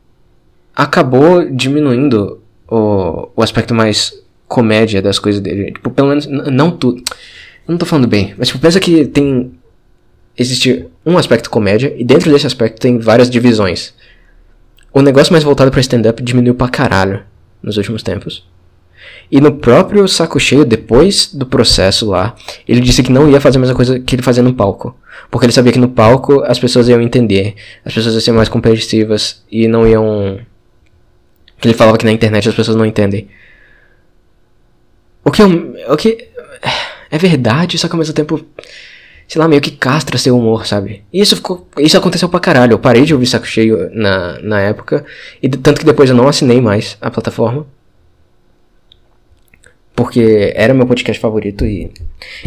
acabou diminuindo o, o aspecto mais comédia das coisas dele. Tipo, pelo menos, não tudo. Não tô falando bem, mas tipo, pensa que tem. Existe um aspecto comédia, e dentro desse aspecto tem várias divisões. O negócio mais voltado pra stand-up diminuiu pra caralho nos últimos tempos. E no próprio saco cheio, depois do processo lá, ele disse que não ia fazer a mesma coisa que ele fazia no palco. Porque ele sabia que no palco as pessoas iam entender, as pessoas iam ser mais compreensivas e não iam. Que ele falava que na internet as pessoas não entendem. O que, eu, o que é verdade, só que ao mesmo tempo, sei lá, meio que castra seu humor, sabe? E isso, ficou, isso aconteceu pra caralho. Eu parei de ouvir saco cheio na, na época, e tanto que depois eu não assinei mais a plataforma. Porque era meu podcast favorito e.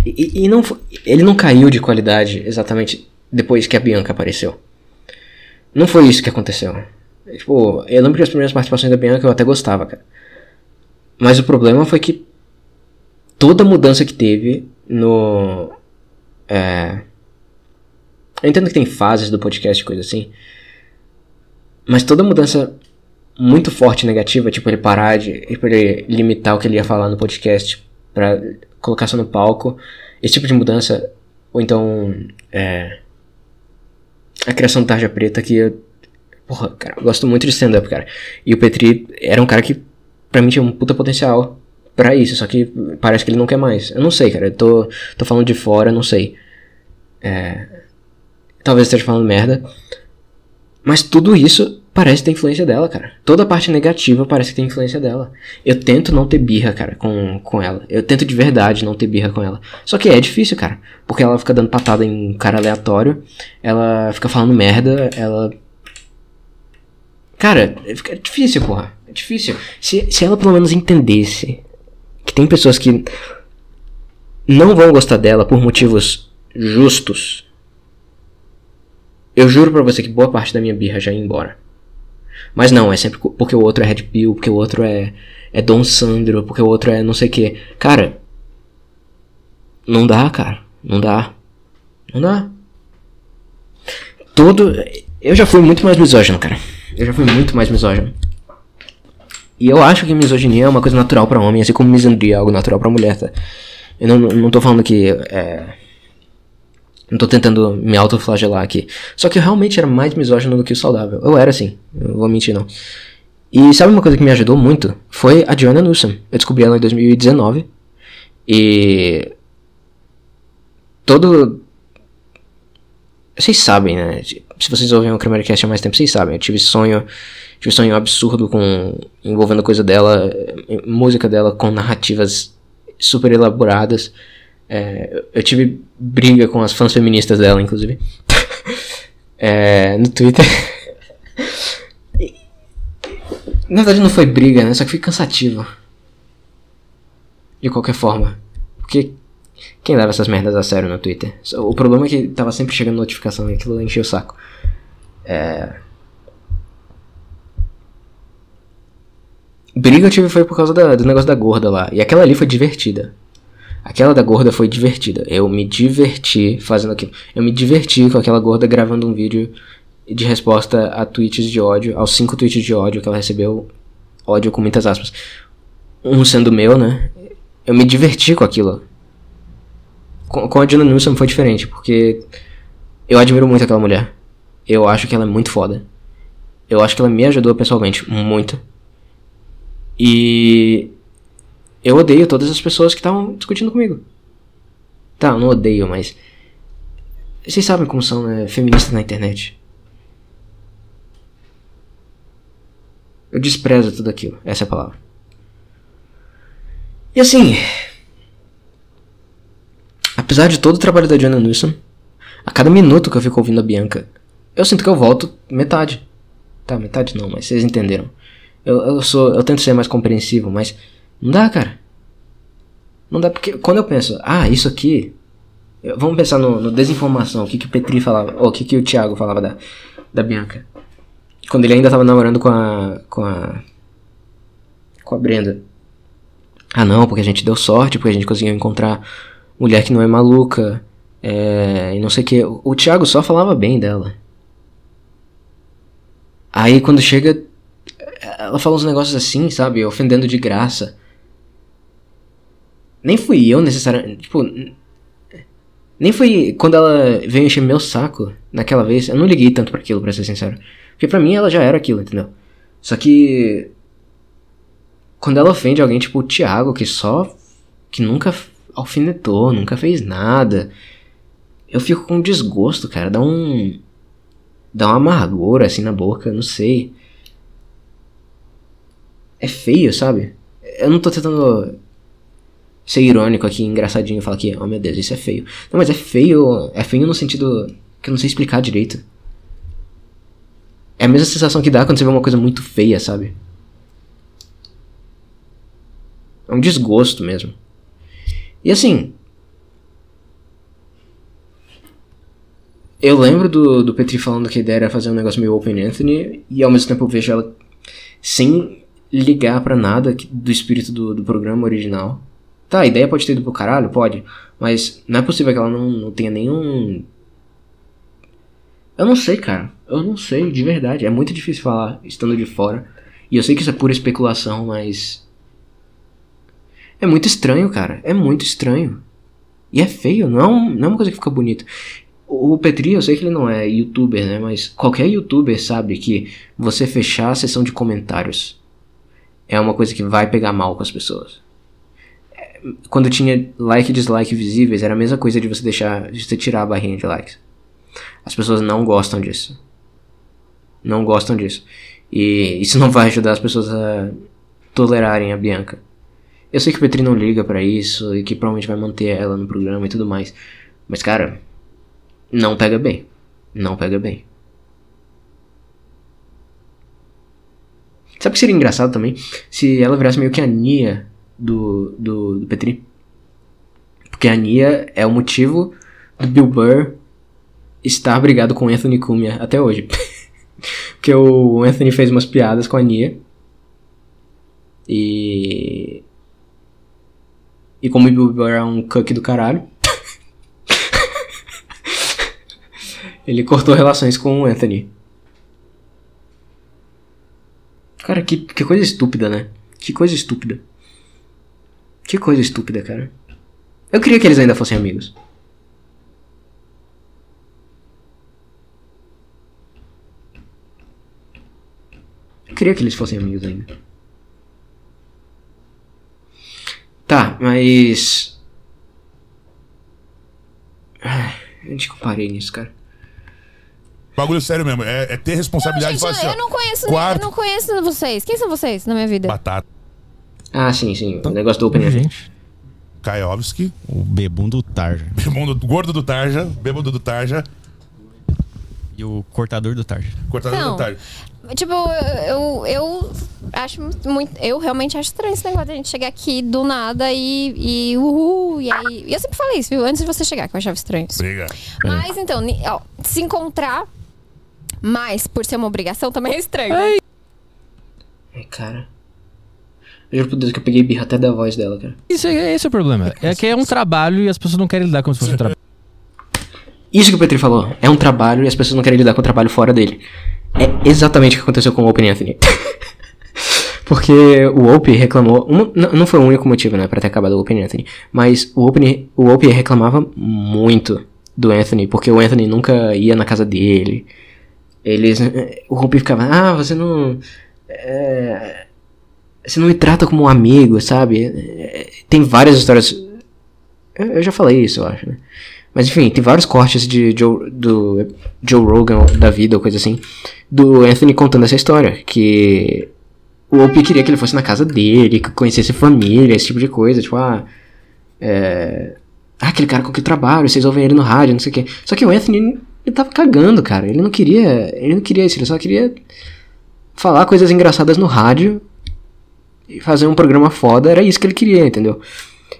E, e não, ele não caiu de qualidade exatamente depois que a Bianca apareceu. Não foi isso que aconteceu. Tipo, eu lembro que as primeiras participações da Bianca eu até gostava, cara. Mas o problema foi que toda mudança que teve no. É. Eu entendo que tem fases do podcast e coisa assim. Mas toda mudança muito forte negativa, tipo ele parar de. Tipo, ele limitar o que ele ia falar no podcast pra colocar só no palco. Esse tipo de mudança. Ou então. É. A criação do Tarja Preta que eu. Porra, cara, eu gosto muito de stand-up, cara. E o Petri era um cara que, pra mim, tinha um puta potencial pra isso, só que parece que ele não quer mais. Eu não sei, cara, eu tô, tô falando de fora, não sei. É. Talvez esteja falando merda. Mas tudo isso parece ter influência dela, cara. Toda a parte negativa parece que tem influência dela. Eu tento não ter birra, cara, com, com ela. Eu tento de verdade não ter birra com ela. Só que é difícil, cara. Porque ela fica dando patada em um cara aleatório. Ela fica falando merda. Ela. Cara, é difícil, porra. É difícil. Se, se ela pelo menos entendesse que tem pessoas que não vão gostar dela por motivos justos. Eu juro pra você que boa parte da minha birra já ia embora. Mas não, é sempre porque o outro é Red Pill, porque o outro é, é Dom Sandro, porque o outro é não sei o que. Cara, não dá, cara. Não dá. Não dá. Todo. Eu já fui muito mais misógino, cara. Eu já fui muito mais misógino. E eu acho que misoginia é uma coisa natural pra homem, assim como misandria é algo natural pra mulher, tá? Eu não, não tô falando que. É, não tô tentando me autoflagelar aqui. Só que eu realmente era mais misógino do que o saudável. Eu era assim, eu vou mentir não. E sabe uma coisa que me ajudou muito? Foi a Joanna Newsom. Eu descobri ela em 2019. E. Todo. Vocês sabem, né? Se vocês ouvem o Cast há mais tempo, vocês sabem. Eu tive sonho. Tive sonho absurdo com. envolvendo coisa dela. Música dela com narrativas super elaboradas. É, eu tive briga com as fãs feministas dela, inclusive. É, no Twitter. Na verdade não foi briga, né? Só que foi cansativo. De qualquer forma. Porque quem leva essas merdas a sério no Twitter? O problema é que tava sempre chegando notificação e aquilo encheu o saco. É... Briga eu tive foi por causa da- do negócio da gorda lá. E aquela ali foi divertida. Aquela da gorda foi divertida. Eu me diverti fazendo aquilo. Eu me diverti com aquela gorda gravando um vídeo de resposta a tweets de ódio, aos cinco tweets de ódio que ela recebeu. Ódio com muitas aspas. Um sendo meu, né? Eu me diverti com aquilo. Com, com a Jenna Newsom foi diferente, porque eu admiro muito aquela mulher. Eu acho que ela é muito foda. Eu acho que ela me ajudou pessoalmente, muito. E eu odeio todas as pessoas que estavam discutindo comigo. Tá, eu não odeio, mas. Vocês sabem como são, né? Feministas na internet. Eu desprezo tudo aquilo, essa é a palavra. E assim. Apesar de todo o trabalho da Joanna Newsom, a cada minuto que eu fico ouvindo a Bianca, eu sinto que eu volto metade. Tá, metade não, mas vocês entenderam. Eu, eu sou. Eu tento ser mais compreensivo, mas. Não dá, cara. Não dá porque. Quando eu penso, ah, isso aqui. eu- Vamos pensar no, no desinformação, o que, que o Petri falava, ou o que, que o Thiago falava da, da Bianca. Quando ele ainda tava namorando com a. com a. com a Brenda. Ah não, porque a gente deu sorte, porque a gente conseguiu encontrar mulher que não é maluca. É, e não sei o que. O, Thiago só falava bem dela. Aí quando chega. Ela fala uns negócios assim, sabe? Ofendendo de graça. Nem fui eu necessariamente. Tipo. Nem foi quando ela veio encher meu saco naquela vez. Eu não liguei tanto pra aquilo, pra ser sincero. Porque pra mim ela já era aquilo, entendeu? Só que. Quando ela ofende alguém, tipo o Thiago, que só. que nunca alfinetou, nunca fez nada. Eu fico com desgosto, cara. Dá um. Dá uma amargura assim na boca, não sei. É feio, sabe? Eu não tô tentando ser irônico aqui, engraçadinho, falar que, oh meu Deus, isso é feio. Não, mas é feio. É feio no sentido que eu não sei explicar direito. É a mesma sensação que dá quando você vê uma coisa muito feia, sabe? É um desgosto mesmo. E assim. Eu lembro do, do Petri falando que a ideia era fazer um negócio meio Open Anthony, e ao mesmo tempo eu vejo ela sem ligar pra nada do espírito do, do programa original. Tá, a ideia pode ter ido pro caralho? Pode. Mas não é possível que ela não, não tenha nenhum. Eu não sei, cara. Eu não sei, de verdade. É muito difícil falar estando de fora. E eu sei que isso é pura especulação, mas. É muito estranho, cara. É muito estranho. E é feio, não é, não é uma coisa que fica bonita. O Petri, eu sei que ele não é youtuber, né? Mas qualquer youtuber sabe que você fechar a sessão de comentários é uma coisa que vai pegar mal com as pessoas. Quando tinha like e dislike visíveis, era a mesma coisa de você deixar, de você tirar a barrinha de likes. As pessoas não gostam disso. Não gostam disso. E isso não vai ajudar as pessoas a tolerarem a Bianca. Eu sei que o Petri não liga pra isso e que provavelmente vai manter ela no programa e tudo mais. Mas, cara, não pega bem. Não pega bem. Sabe o que seria engraçado também? Se ela virasse meio que a Nia do, do, do Petri. Porque a Nia é o motivo do Bill Burr estar brigado com Anthony Cumia até hoje. Porque o Anthony fez umas piadas com a Nia. E. E como o Bill Burr é um cuck do caralho. ele cortou relações com o Anthony. Cara, que, que coisa estúpida, né? Que coisa estúpida. Que coisa estúpida, cara. Eu queria que eles ainda fossem amigos. Eu queria que eles fossem amigos ainda. Tá, mas. Ai, onde que eu parei nisso, cara? Bagulho sério mesmo. É, é ter responsabilidade Gente, de falar assim, eu não conheço, quarto- eu não conheço vocês. Quem são vocês na minha vida? Batata. Ah, sim, sim. O negócio do Open Air. Gente, Kaiowski. O bebum do Tarja. Bêbado, gordo do Tarja. Bêbado do Tarja. E o cortador do Tarja. Cortador Não. do Tarja. Tipo, eu, eu acho muito. Eu realmente acho estranho esse negócio de a gente chegar aqui do nada e. e uhul, e aí. E eu sempre falei isso, viu? Antes de você chegar, que eu achava estranho isso. Briga. Mas então, ó, se encontrar mais por ser uma obrigação também é estranho. Ai, cara. Eu juro por Deus que eu peguei birra até da voz dela, cara. isso é, esse é o problema. É que é um trabalho e as pessoas não querem lidar como se fosse um trabalho. Isso que o Petri falou. É um trabalho e as pessoas não querem lidar com o trabalho fora dele. É exatamente o que aconteceu com o Open Anthony. Porque o Opie reclamou. um- não não foi o único motivo, né, pra ter acabado o Open Anthony. Mas o Open, o Opie reclamava muito do Anthony, porque o Anthony nunca ia na casa dele. Eles. O Opie ficava, ah, você não. é, você não me trata como um amigo, sabe? Tem várias histórias. Eu, já falei isso, eu acho, né? Mas enfim, tem vários cortes de Joe, do Joe Rogan da vida, ou coisa assim, do Anthony contando essa história. Que o Opie queria que ele fosse na casa dele, que conhecesse família, esse tipo de coisa. Tipo, ah. É. Ah, aquele cara com que trabalho, vocês ouvem ele no rádio, não sei o quê. Só que o Anthony, ele tava cagando, cara. Ele não queria. Ele não queria isso, ele só queria falar coisas engraçadas no rádio fazer um programa foda. Era isso que ele queria, entendeu?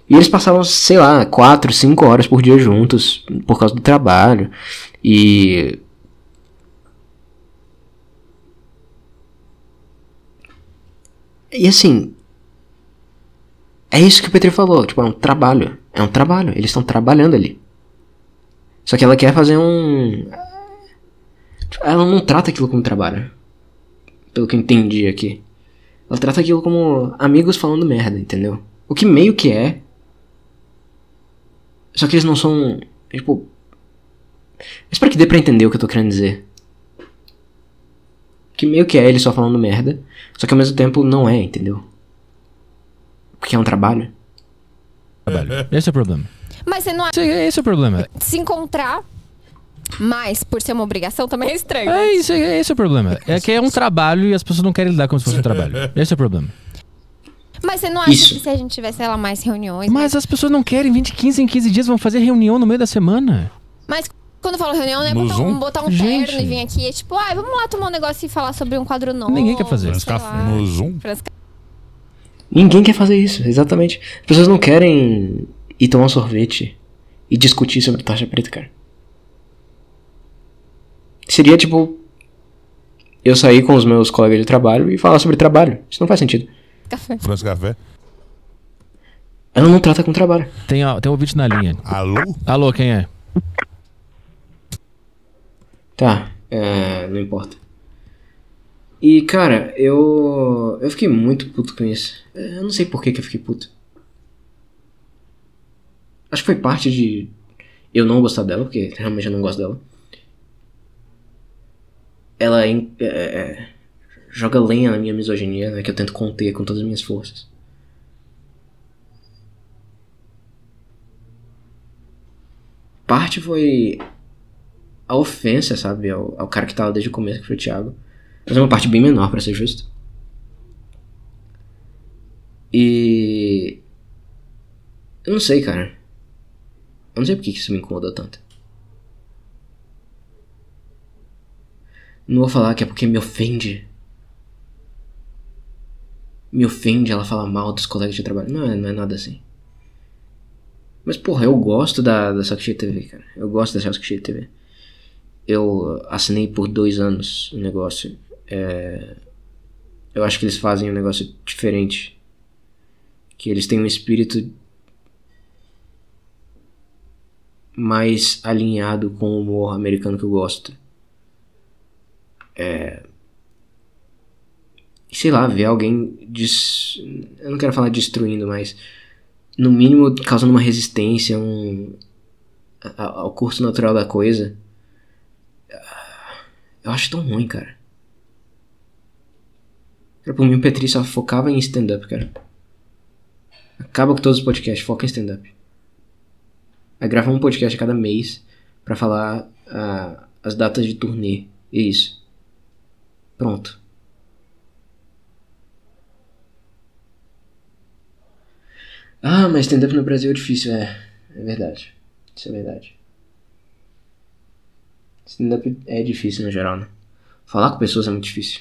E eles passavam, sei lá, 4, 5 horas por dia juntos por causa do trabalho. E. E assim. É isso que o Petri falou. Tipo, é um trabalho. É um trabalho. Eles estão trabalhando ali. Só que ela quer fazer um. Ela não trata aquilo como trabalho. Pelo que eu entendi aqui. Ela trata aquilo como amigos falando merda, entendeu? O que meio que é. Só que eles não são. Tipo. Eu espero que dê pra entender o que eu tô querendo dizer. Que meio que é ele só falando merda. Só que ao mesmo tempo não é, entendeu? Porque é um trabalho. Esse é o problema. Mas você não acha Esse, é o problema. que se encontrar mais por ser uma obrigação também é estranho. né? É isso, esse é o problema. É que é um trabalho e as pessoas não querem lidar como se fosse um trabalho. Esse é o problema. Mas você não acha Isso. que se a gente tivesse, sei lá, mais reuniões. Mas as pessoas não querem 20, 15 em 15 dias, vão fazer reunião no meio da semana. Mas quando eu falo reunião, não é No botar Zoom? um, botar um Gente. terno e vir aqui e tipo, ah, vamos lá tomar um negócio e falar sobre um quadro novo. Ninguém quer fazer. lá. No Zoom? Franz- Ninguém quer fazer isso, exatamente. As pessoas não querem ir tomar um sorvete e discutir sobre taxa preta, cara. Seria tipo. Eu sair com os meus colegas de trabalho e falar sobre trabalho. Isso não faz sentido. Café. França Café? Ela não trata com trabalho. Tem, ó, tem um ouvinte na linha. Alô? Alô, quem é? Tá, é, não importa. E, cara, eu. Eu fiquei muito puto com isso. É, Eu não sei por que, que eu fiquei puto. Acho que foi parte de eu não gostar dela, porque realmente eu não gosto dela. Ela é, é, é, joga lenha na minha misoginia, né, que eu tento conter com todas as minhas forças. Parte foi a ofensa, sabe, ao, ao cara que tava desde o começo, que foi o Thiago. Mas é uma parte bem menor, pra ser justo. E. Eu não sei, cara. Eu não sei por que isso me incomodou tanto. Não vou falar que é porque me ofende. Me ofende ela falar mal dos colegas de trabalho. Não é, não é nada assim. Mas, porra, eu gosto da, da Sakushi TV, cara. Eu gosto da Sakushi TV. Eu assinei por dois anos o negócio. É, eu acho que eles fazem um negócio diferente. Que eles têm um espírito mais alinhado com o humor americano que eu gosto. É. Sei lá, ver alguém. Des... Eu não quero falar destruindo, mas. No mínimo causando uma resistência um, ao curso natural da coisa. Eu acho tão ruim, cara. Cara, Por mim, o Petri só focava em stand-up, cara. Acaba com todos os podcasts, foca em stand-up. Aí grava um podcast a cada mês pra falar ah, as datas de turnê. E isso. Pronto. Ah, mas stand-up no Brasil é difícil, é. É verdade. Isso é verdade. Stand-up é difícil no geral, né? Falar com pessoas é muito difícil.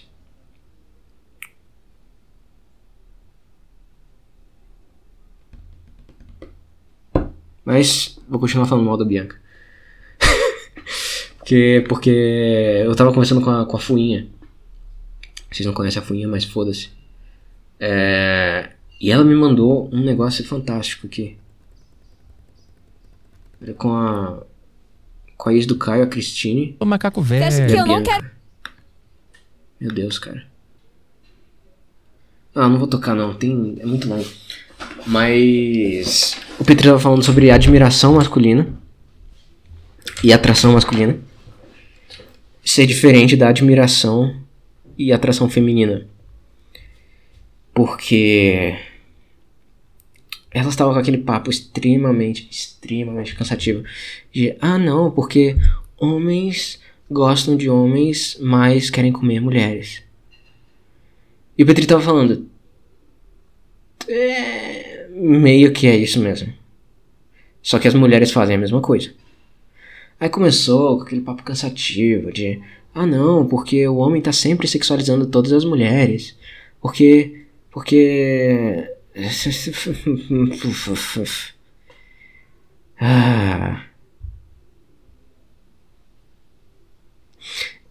Mas vou continuar falando mal da Bianca. porque, porque eu tava conversando com a, com a Fuinha. Vocês não conhecem a Fuinha, mas foda-se. É, e ela me mandou um negócio fantástico aqui. Com a. Com a ex do Caio, a Cristine. O macaco Você acha que velho. eu não quero. Meu Deus, cara. Ah, não vou tocar não, tem. É muito longo. Mas. O Petri tava falando sobre admiração masculina e atração masculina. Ser diferente da admiração e atração feminina. Porque. Elas estavam com aquele papo extremamente, extremamente cansativo. De, ah não, porque homens gostam de homens, mas querem comer mulheres. E o Petri tava falando. É, meio que é isso mesmo. Só que as mulheres fazem a mesma coisa. Aí começou com aquele papo cansativo de. Ah não, porque o homem tá sempre sexualizando todas as mulheres. Porque. Porque. Ah.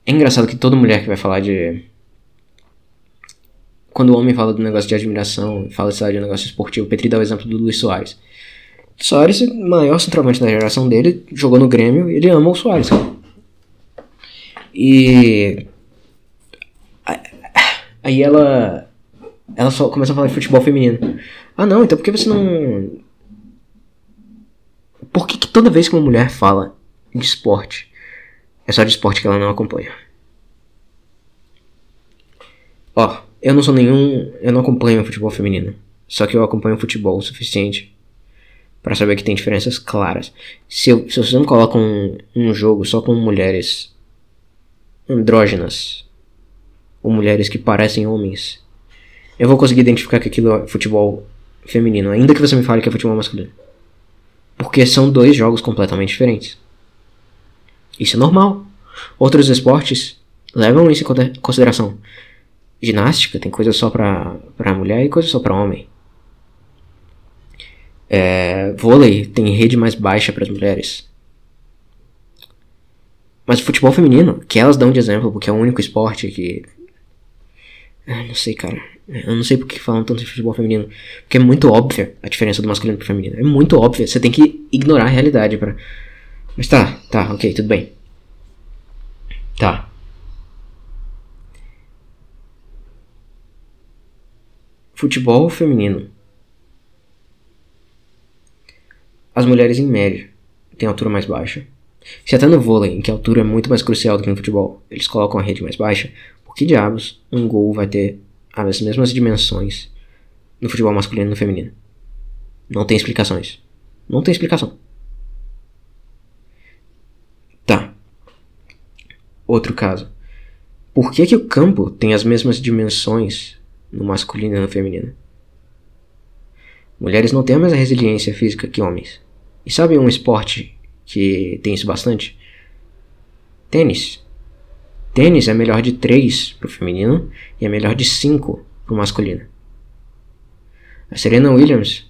É engraçado que toda mulher que vai falar de. Quando o homem fala do negócio de admiração, fala de um negócio esportivo, Petri dá o exemplo do Luiz Soares. Soares, o maior centroavante da geração dele, jogou no Grêmio ele ama o Soares. cara. E. Aí ela. Ela só começa a falar de futebol feminino. Ah, não, então por que você não. Por que, que toda vez que uma mulher fala de esporte, é só de esporte que ela não acompanha? Ó, eu não sou nenhum. Eu não acompanho futebol feminino. Só que eu acompanho futebol o suficiente para saber que tem diferenças claras. Se, eu, se vocês não colocam um, um jogo só com mulheres andrógenas ou mulheres que parecem homens, eu vou conseguir identificar que aquilo é futebol feminino, ainda que você me fale que é futebol masculino. Porque são dois jogos completamente diferentes. Isso é normal. Outros esportes levam isso em consideração. Ginástica tem coisa só pra, pra mulher e coisa só pra homem. É, vôlei tem rede mais baixa para as mulheres. Mas o futebol feminino, que elas dão de exemplo, porque é o único esporte que. Ah, não sei, cara. Eu não sei por que falam tanto de futebol feminino. Porque é muito óbvia a diferença do masculino pro feminino. É muito óbvia. Você tem que ignorar a realidade para. Mas tá, tá, ok, tudo bem. Tá. Futebol feminino. As mulheres em média têm altura mais baixa. Se até no vôlei, em que a altura é muito mais crucial do que no futebol, eles colocam a rede mais baixa, por que diabos um gol vai ter as mesmas dimensões no futebol masculino e no feminino? Não tem explicações. Não tem explicação. Tá. Outro caso. Por que, que o campo tem as mesmas dimensões no masculino e no feminino? Mulheres não têm a mesma resiliência física que homens. E sabe um esporte que tem isso bastante? Tênis. Tênis é melhor de 3 pro feminino e é melhor de 5 pro masculino. A Serena Williams,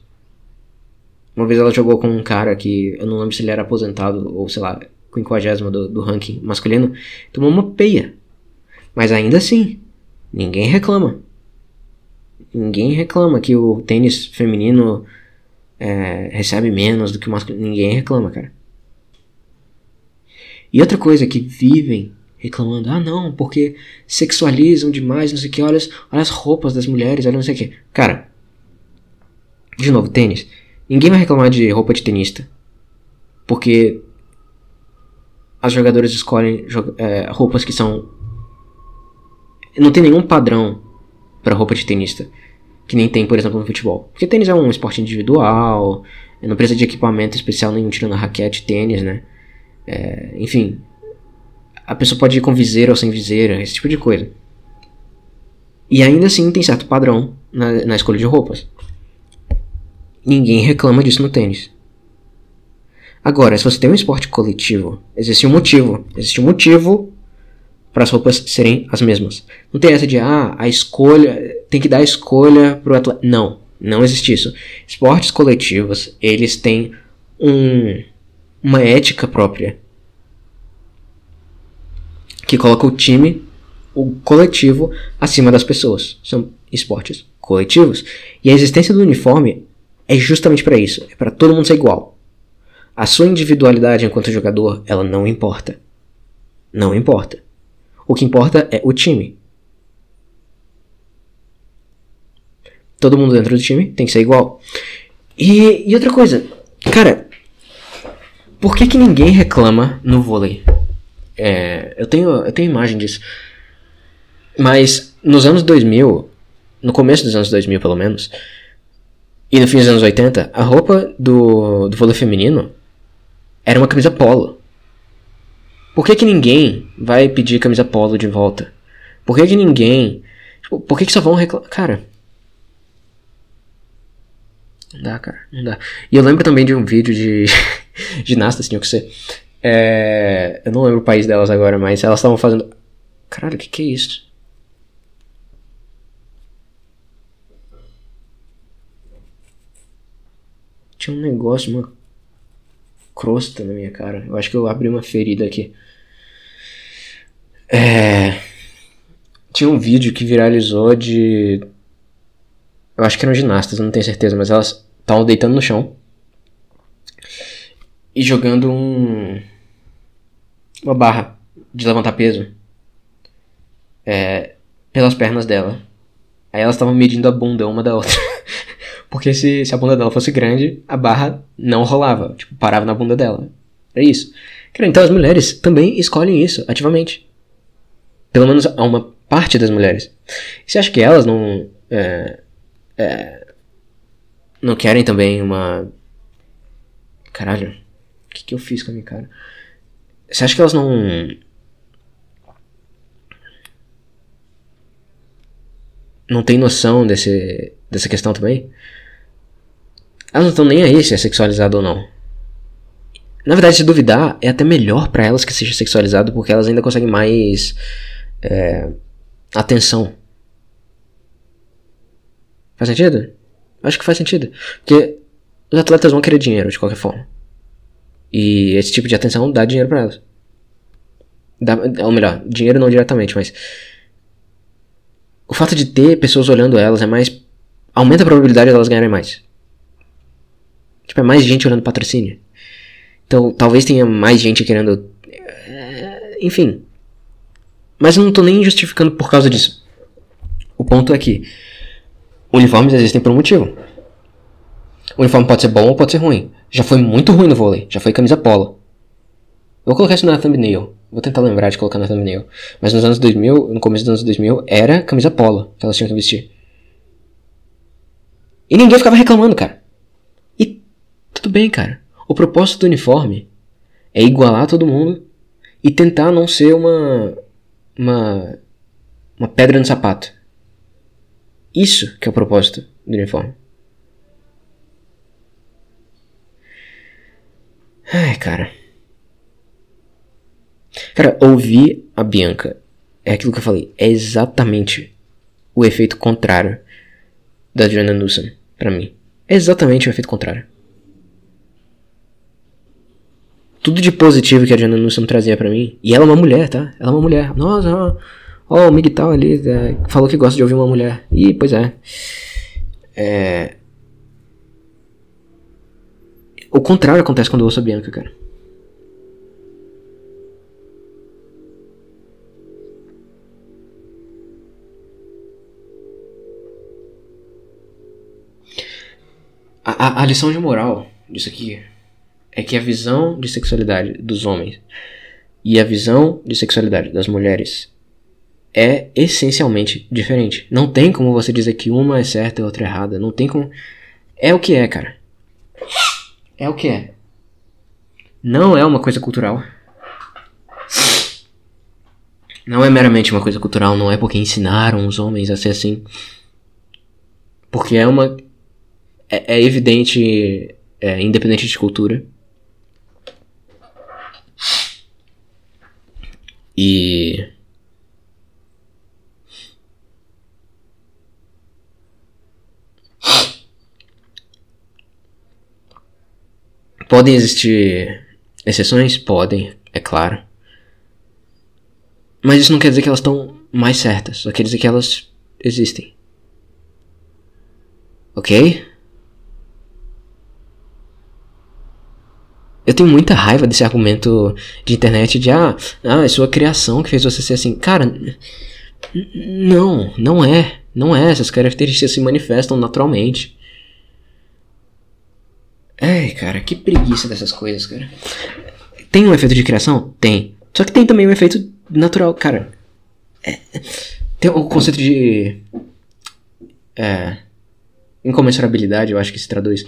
uma vez ela jogou com um cara que eu não lembro se ele era aposentado ou sei lá, 50 do, do ranking masculino, tomou uma peia. Mas ainda assim, ninguém reclama. Ninguém reclama que o tênis feminino é, recebe menos do que o masculino. Ninguém reclama, cara. E outra coisa que vivem reclamando, ah não, porque sexualizam demais, não sei o que, olha, as- olha as roupas das mulheres, olha não sei o que. Cara, de novo, tênis. Ninguém vai reclamar de roupa de tenista. Porque as jogadoras escolhem é, roupas que são. Não tem nenhum padrão para roupa de tenista. Que nem tem, por exemplo, no futebol. Porque tênis é um esporte individual, não precisa de equipamento especial nenhum tirando raquete, tênis, né? É, enfim, a pessoa pode ir com viseira ou sem viseira, esse tipo de coisa. E ainda assim tem certo padrão na, na escolha de roupas. Ninguém reclama disso no tênis. Agora, se você tem um esporte coletivo, existe um motivo. Existe um motivo para as roupas serem as mesmas. Não tem essa de, ah, a escolha, tem que dar a escolha pro atleta. Não, não existe isso. Esportes coletivos, eles têm um, uma ética própria. Que coloca o time, o coletivo, acima das pessoas. São esportes coletivos. E a existência do uniforme é justamente para isso. É para todo mundo ser igual. A sua individualidade enquanto jogador, ela não importa. Não importa. O que importa é o time. Todo mundo dentro do time tem que ser igual. E, e outra coisa, cara, por que que ninguém reclama no vôlei? É, eu tenho eu tenho imagem disso. Mas nos anos 2000, no começo dos anos 2000 pelo menos, e no fim dos anos 80, a roupa do, do vôlei feminino era uma camisa polo. Por que, que ninguém vai pedir camisa polo de volta? Por que, que ninguém. Tipo, por que, que só vão reclamar? Cara. Não dá, cara. Não dá. E eu lembro também de um vídeo de ginastas, tinha que ser. É, eu não lembro o país delas agora, mas elas estavam fazendo. Caralho, o que, que é isso? Tinha um negócio, uma crosta na minha cara. Eu acho que eu abri uma ferida aqui. É. Tinha um vídeo que viralizou de. Eu acho que eram ginastas, não tenho certeza, mas elas estavam deitando no chão e jogando um. Uma barra de levantar peso é, pelas pernas dela. Aí elas estavam medindo a bunda uma da outra. Porque se, se a bunda dela fosse grande, a barra não rolava. Tipo, parava na bunda dela. É isso. Então as mulheres também escolhem isso ativamente. Pelo menos a uma parte das mulheres. E você acha que elas não. É, é, não querem também uma. Caralho. O que, que eu fiz com a minha cara? Você acha que elas não. Não tem noção desse, dessa questão também? Elas não estão nem aí se é sexualizado ou não. Na verdade, se duvidar, é até melhor para elas que seja sexualizado, porque elas ainda conseguem mais é, atenção. Faz sentido? Acho que faz sentido. Porque os atletas vão querer dinheiro de qualquer forma. E esse tipo de atenção dá dinheiro para elas. Dá, ou melhor, dinheiro não diretamente, mas. O fato de ter pessoas olhando elas é mais. aumenta a probabilidade de elas ganharem mais. Tipo, é mais gente olhando patrocínio. Então, talvez tenha mais gente querendo. é, Enfim. Mas eu não tô nem justificando por causa disso. O ponto é que uniformes existem por um motivo. O uniforme pode ser bom ou pode ser ruim. Já foi muito ruim no vôlei. Já foi camisa polo. Vou colocar isso na thumbnail. Vou tentar lembrar de colocar na thumbnail. Mas nos anos 2000, no começo dos anos 2000, era camisa polo que elas tinham que vestir. E ninguém ficava reclamando, cara. E tudo bem, cara. O propósito do uniforme é igualar todo mundo e tentar não ser uma uma uma pedra no sapato. Isso que é o propósito do uniforme. Ai, cara. Cara, ouvir a Bianca é aquilo que eu falei. É exatamente o efeito contrário da Adriana Newsom pra mim. É exatamente o efeito contrário. Tudo de positivo que a Adriana Newsom trazia pra mim. E ela é uma mulher, tá? Ela é uma mulher. Nossa, ó o Miguel ali é, falou que gosta de ouvir uma mulher. E, pois é. É. O contrário acontece quando eu ouço a Bianca, cara. A, a, a lição de moral disso aqui é que a visão de sexualidade dos homens e a visão de sexualidade das mulheres é essencialmente diferente. Não tem como você dizer que uma é certa e outra é errada. Não tem como. É o que é, cara. É o que é. Não é uma coisa cultural. Não é meramente uma coisa cultural, não é porque ensinaram os homens a ser assim. Porque é uma. É, é evidente, é, independente de cultura. E. Podem existir exceções? Podem, é claro. Mas isso não quer dizer que elas estão mais certas, só quer dizer que elas existem. Ok? Eu tenho muita raiva desse argumento de internet de ah, ah, é sua criação que fez você ser assim. Cara, não, não é. Não é. Essas características se manifestam naturalmente. Ai, cara, que preguiça dessas coisas, cara. Tem um efeito de criação? Tem. Só que tem também um efeito natural, cara. É, tem o conceito de. É. Incomensurabilidade, eu acho que se traduz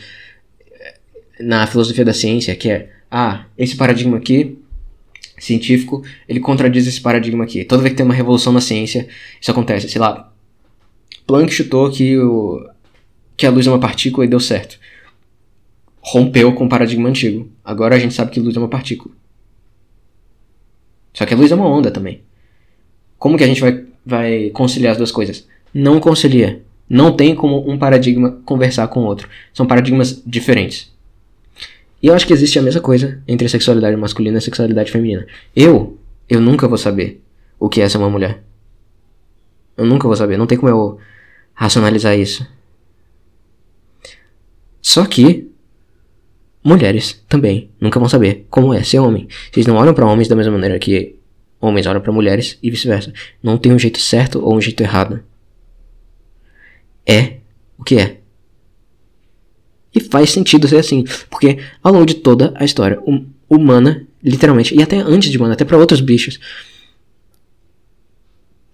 na filosofia da ciência, que é, ah, esse paradigma aqui, científico, ele contradiz esse paradigma aqui. Toda vez que tem uma revolução na ciência, isso acontece. Sei lá, Planck chutou que, o, que a luz é uma partícula e deu certo. Rompeu com o paradigma antigo. Agora a gente sabe que luz é uma partícula. Só que a luz é uma onda também. Como que a gente vai, vai conciliar as duas coisas? Não concilia. Não tem como um paradigma conversar com o outro. São paradigmas diferentes. E eu acho que existe a mesma coisa entre sexualidade masculina e sexualidade feminina. Eu, eu nunca vou saber o que é ser uma mulher. Eu nunca vou saber, não tem como eu racionalizar isso. Só que mulheres também nunca vão saber como é ser homem. Vocês não olham para homens da mesma maneira que homens olham para mulheres e vice-versa. Não tem um jeito certo ou um jeito errado. É o que é. E faz sentido ser assim, porque ao longo de toda a história hum- humana, literalmente, e até antes de humana, até para outros bichos,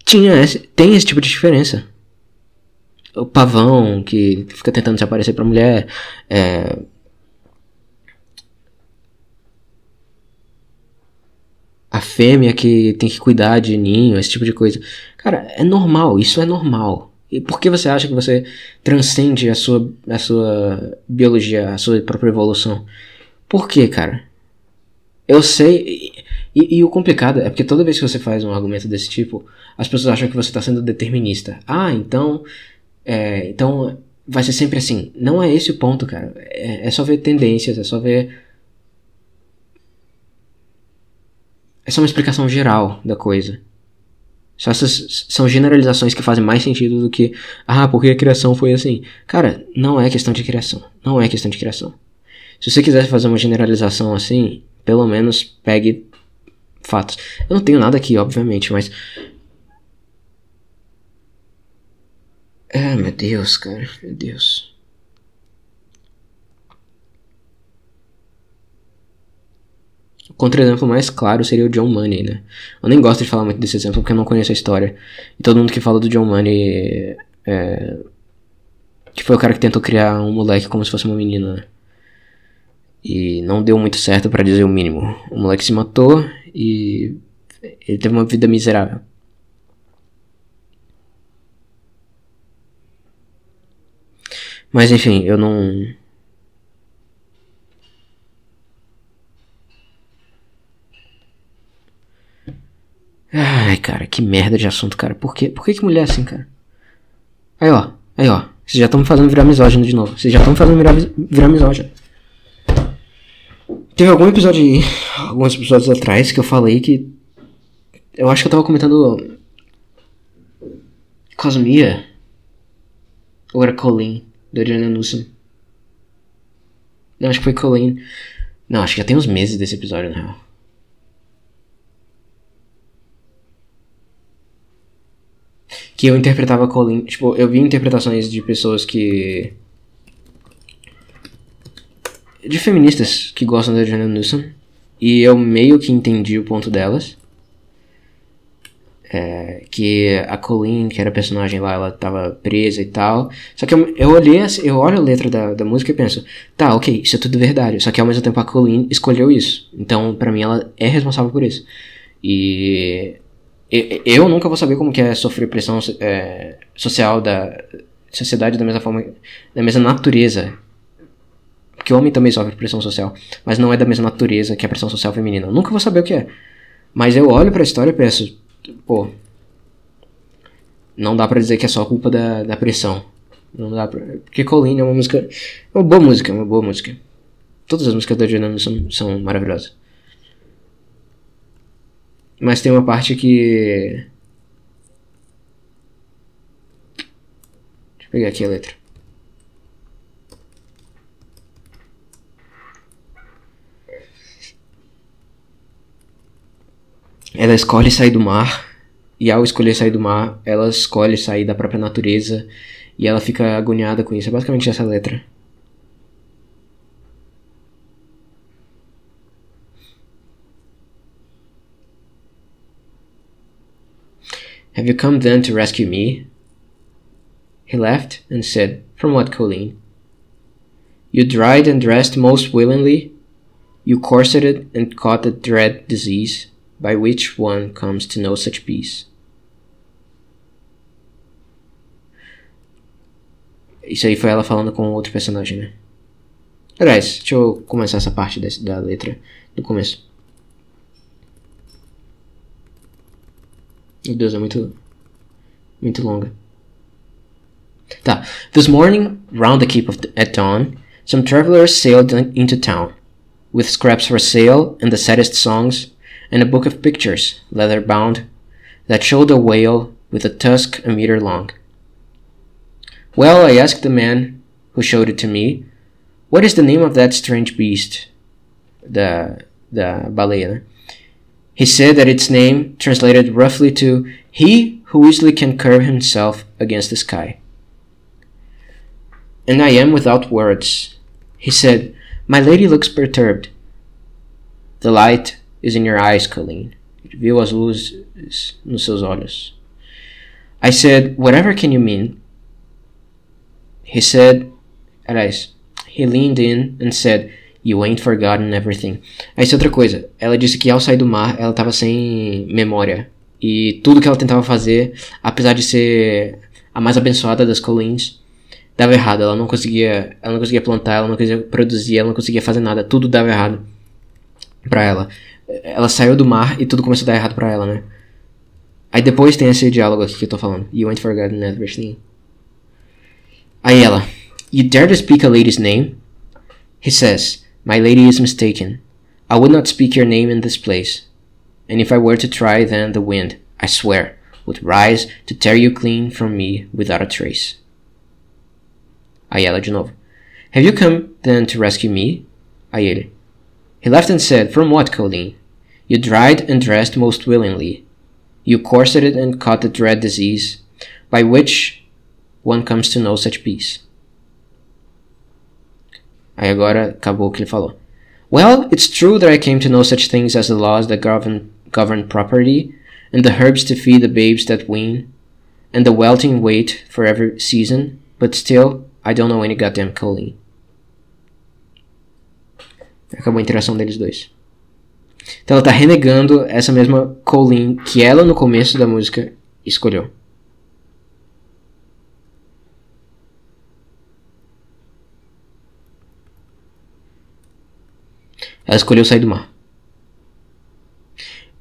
tinha esse, tem esse tipo de diferença. O pavão que fica tentando se aparecer pra mulher, é, a fêmea que tem que cuidar de ninho, esse tipo de coisa. Cara, é normal, isso é normal. E por que você acha que você transcende a sua, a sua biologia, a sua própria evolução? Por quê, cara? Eu sei. E, e- e o complicado é porque toda vez que você faz um argumento desse tipo, as pessoas acham que você está sendo determinista. Ah, então. é, então vai ser sempre assim. Não é esse o ponto, cara. É, é só ver tendências, é só ver. É só uma explicação geral da coisa. Só essas são generalizações que fazem mais sentido do que, ah, porque a criação foi assim. Cara, não é questão de criação. Não é questão de criação. Se você quiser fazer uma generalização assim, pelo menos pegue fatos. Eu não tenho nada aqui, obviamente, mas. Ah, meu Deus, cara. Meu Deus. O contra-exemplo mais claro seria o John Money, né? Eu nem gosto de falar muito desse exemplo porque eu não conheço a história. E todo mundo que fala do John Money é. Que foi o cara que tentou criar um moleque como se fosse uma menina, né? E não deu muito certo pra dizer o mínimo. O moleque se matou e ele teve uma vida miserável. Mas enfim, eu não. Ai, cara, que merda de assunto, cara. Por, quê? Por que, mulher é assim, cara? Aí, ó. Aí, ó. Vocês já estão me fazendo virar misógino de novo. Vocês já estão me fazendo virar, virar misógino. Teve algum episódio aí, alguns episódios atrás, que eu falei que. Eu acho que eu tava comentando. Cosmia. Ou era Colleen, do Adriana Newsom. Não, acho que foi Colleen. Não, acho que já tem uns meses desse episódio, na real. Que eu interpretava Colleen. Tipo, eu vi interpretações de pessoas que. De feministas que gostam da Adriana Newsom. E eu meio que entendi o ponto delas. É, que a Colleen, que era a personagem lá, ela tava presa e tal. Só que eu, eu olhei, assim- eu olho a letra da, da música e penso, tá, ok, isso é tudo verdade. Só que ao mesmo tempo a Colleen escolheu isso. Então, pra mim, ela é responsável por isso. E- eu nunca vou saber como que é sofrer pressão é, social da sociedade da mesma forma, da mesma natureza. Porque homem também sofre pressão social, mas não é da mesma natureza que a pressão social feminina. Eu nunca vou saber o que é. Mas eu olho pra história e penso, pô, não dá pra dizer que é só culpa da, da pressão. Não dá pra, porque Colleen é uma música, é uma boa música, é uma boa música. Todas as músicas da Adriana são, são maravilhosas. Mas tem uma parte que. Deixa eu pegar aqui a letra. Ela escolhe sair do mar, e ao escolher sair do mar, ela escolhe sair da própria natureza, e ela fica agoniada com isso. É basicamente essa letra. Have you come then to rescue me? He laughed and said, From what, Colleen? You dried and dressed most willingly. You corseted and caught the dread disease, by which one comes to know such peace. Isso aí foi ela falando com outro personagem, né? Aliás, deixa eu começar essa parte desse, da letra do começo. Meu Deus, é muito. Muito longa. Tá. This morning, round the Cape of at dawn, some travelers sailed into town. with scraps for sale and the saddest songs, and a book of pictures, leather bound, that showed a whale with a tusk a meter long. Well, I asked the man who showed it to me, what is the name of that strange beast? The the baleia. He said that its name translated roughly to he who easily can curve himself against the sky. And I am without words. He said, My lady looks perturbed. The light is in your eyes, Colleen. Viu as luzes nos seus olhos. I said, Whatever can you mean? He said, aliás, he leaned in and said, You ain't forgotten everything. Aí é outra coisa. Ela disse que ao sair do mar, ela tava sem memória. E tudo que ela tentava fazer, apesar de ser a mais abençoada das Collins, dava errado. Ela não conseguia, ela não conseguia plantar, ela não conseguia produzir, ela não conseguia fazer nada. Tudo dava errado pra ela. Ela saiu do mar e tudo começou a dar errado pra ela, né? Aí depois tem esse diálogo aqui que eu tô falando. You ain't forgotten everything. Aí ela, You dare to speak a lady's name? He says, My lady is mistaken. I would not speak your name in this place. And if I were to try, then the wind, I swear, would rise to tear you clean from me without a trace. Ayala novo. Have you come then to rescue me? Ele. He laughed and said, From what, Colleen? You dried and dressed most willingly. You corseted and caught the dread disease, by which one comes to know such peace. Aí agora acabou o que ele falou. Well, it's true that I came to know such things as the laws that govern, govern property, and the herbs to feed the babes that wean, and the welting weight for every season, but still, I don't know any goddamn Colleen. Acabou a interação deles dois. Então ela tá renegando essa mesma Colleen que ela no começo da música escolheu. Ela escolheu sair do mar.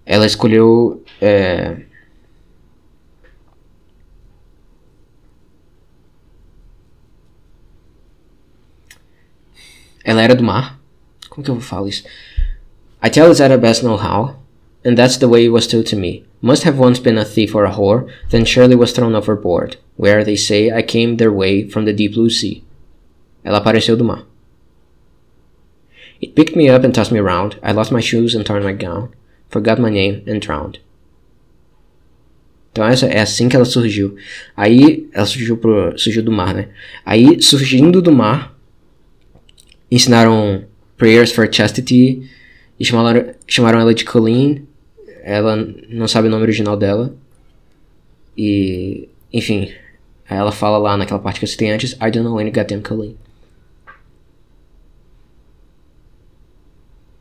Ela escolheu. É... Ela era do mar. Como que eu falo isso? I tell it that I best know how, and that's the way it was told to me. Must have once been a thief or a whore, then surely was thrown overboard, where they say I came their way from the deep blue sea. Ela apareceu do mar. It picked me up and tossed me around. I lost my shoes and torn my gown, forgot my name and drowned. Então essa é assim que ela surgiu. Aí ela surgiu pro, surgiu do mar, né? Aí surgindo do mar, ensinaram prayers for chastity e chamaram, chamaram ela de Colleen. Ela não sabe o nome original dela. E, enfim, ela fala lá naquela parte que eu citei antes, I don't know any goddamn Colleen.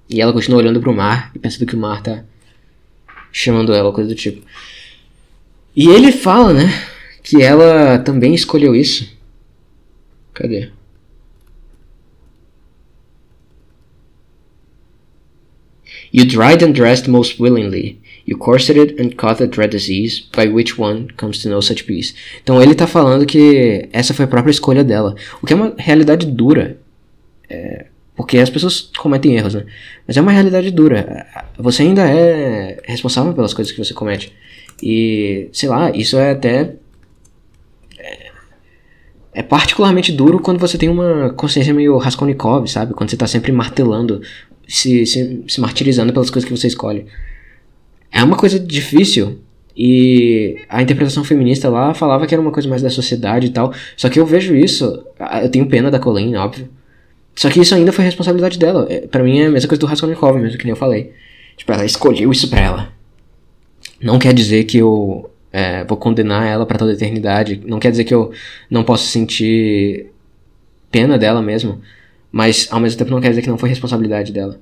E ela continua olhando pro mar e pensando que o mar tá chamando ela, coisa do tipo. E ele fala, né, que ela também escolheu isso. Cadê? You dried and dressed most willingly. You corseted and caught the dread disease, by which one comes to know such peace. Então ele tá falando que essa foi a própria escolha dela. O que é uma realidade dura. É, porque as pessoas cometem erros, né? Mas é uma realidade dura. Você ainda é responsável pelas coisas que você comete. E, sei lá, isso é até. É, é particularmente duro quando você tem uma consciência meio Raskolnikov, sabe? Quando você tá sempre martelando, se, se, se martirizando pelas coisas que você escolhe. É uma coisa difícil. E a interpretação feminista lá falava que era uma coisa mais da sociedade e tal. Só que eu vejo isso. Eu tenho pena da Colleen, óbvio. Só que isso ainda foi responsabilidade dela. É, pra mim é a mesma coisa do Raskolnikov mesmo, que nem eu falei. Tipo, ela escolheu isso pra ela. Não quer dizer que eu é, vou condenar ela para toda a eternidade. Não quer dizer que eu não posso sentir pena dela mesmo. Mas ao mesmo tempo não quer dizer que não foi responsabilidade dela.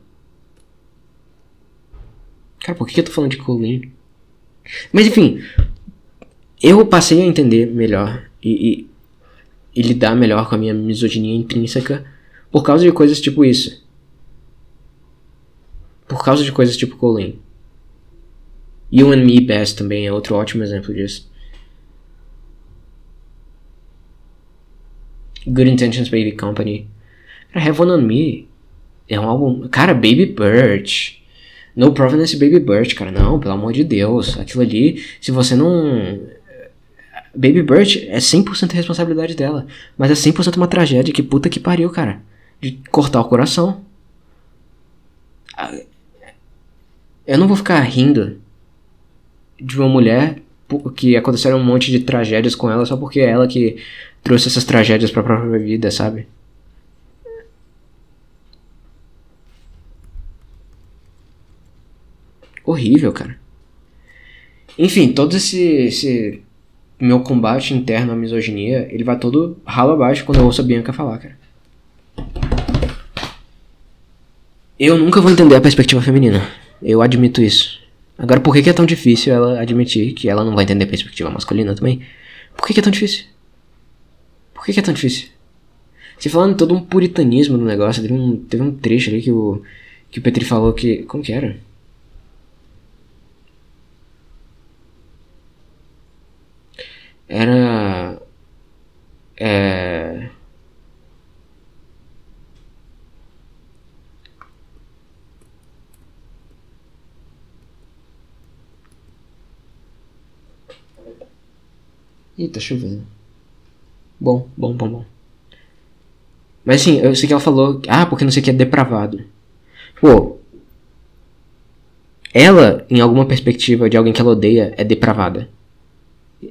Cara, por que eu tô falando de Colleen? Mas enfim, eu passei a entender melhor e, e, e lidar melhor com a minha misoginia intrínseca por causa de coisas tipo isso. Por causa de coisas tipo Colleen. You and Me Best também é outro ótimo exemplo disso. Good Intentions Baby Company. Have One on Me. É um álbum. Cara, Baby Bird. No Provenance Baby Bird, cara. Não, pelo amor de Deus. Aquilo ali, se você não. Baby Bird é 100% responsabilidade dela. Mas é 100% uma tragédia. Que puta que pariu, cara. De cortar o coração. Eu não vou ficar rindo de uma mulher que aconteceram um monte de tragédias com ela só porque é ela que trouxe essas tragédias pra própria vida, sabe? Horrível, cara. Enfim, todo esse, esse meu combate interno à misoginia, ele vai todo ralo abaixo quando eu ouço a Bianca falar, cara. Eu nunca vou entender a perspectiva feminina. Eu admito isso. Agora, por que, é tão difícil ela admitir que ela não vai entender a perspectiva masculina também? Por que, é tão difícil? Por que, que é tão difícil? Você falando todo um puritanismo no negócio, teve um, teve um trecho ali que o, que o Petri falou que. Como que era? Era. É. Ih, tá chovendo. Bom, bom, bom, bom. Mas assim, eu sei que ela falou. Ah, porque não sei o que é depravado. Pô. Ela, em alguma perspectiva de alguém que ela odeia, é depravada.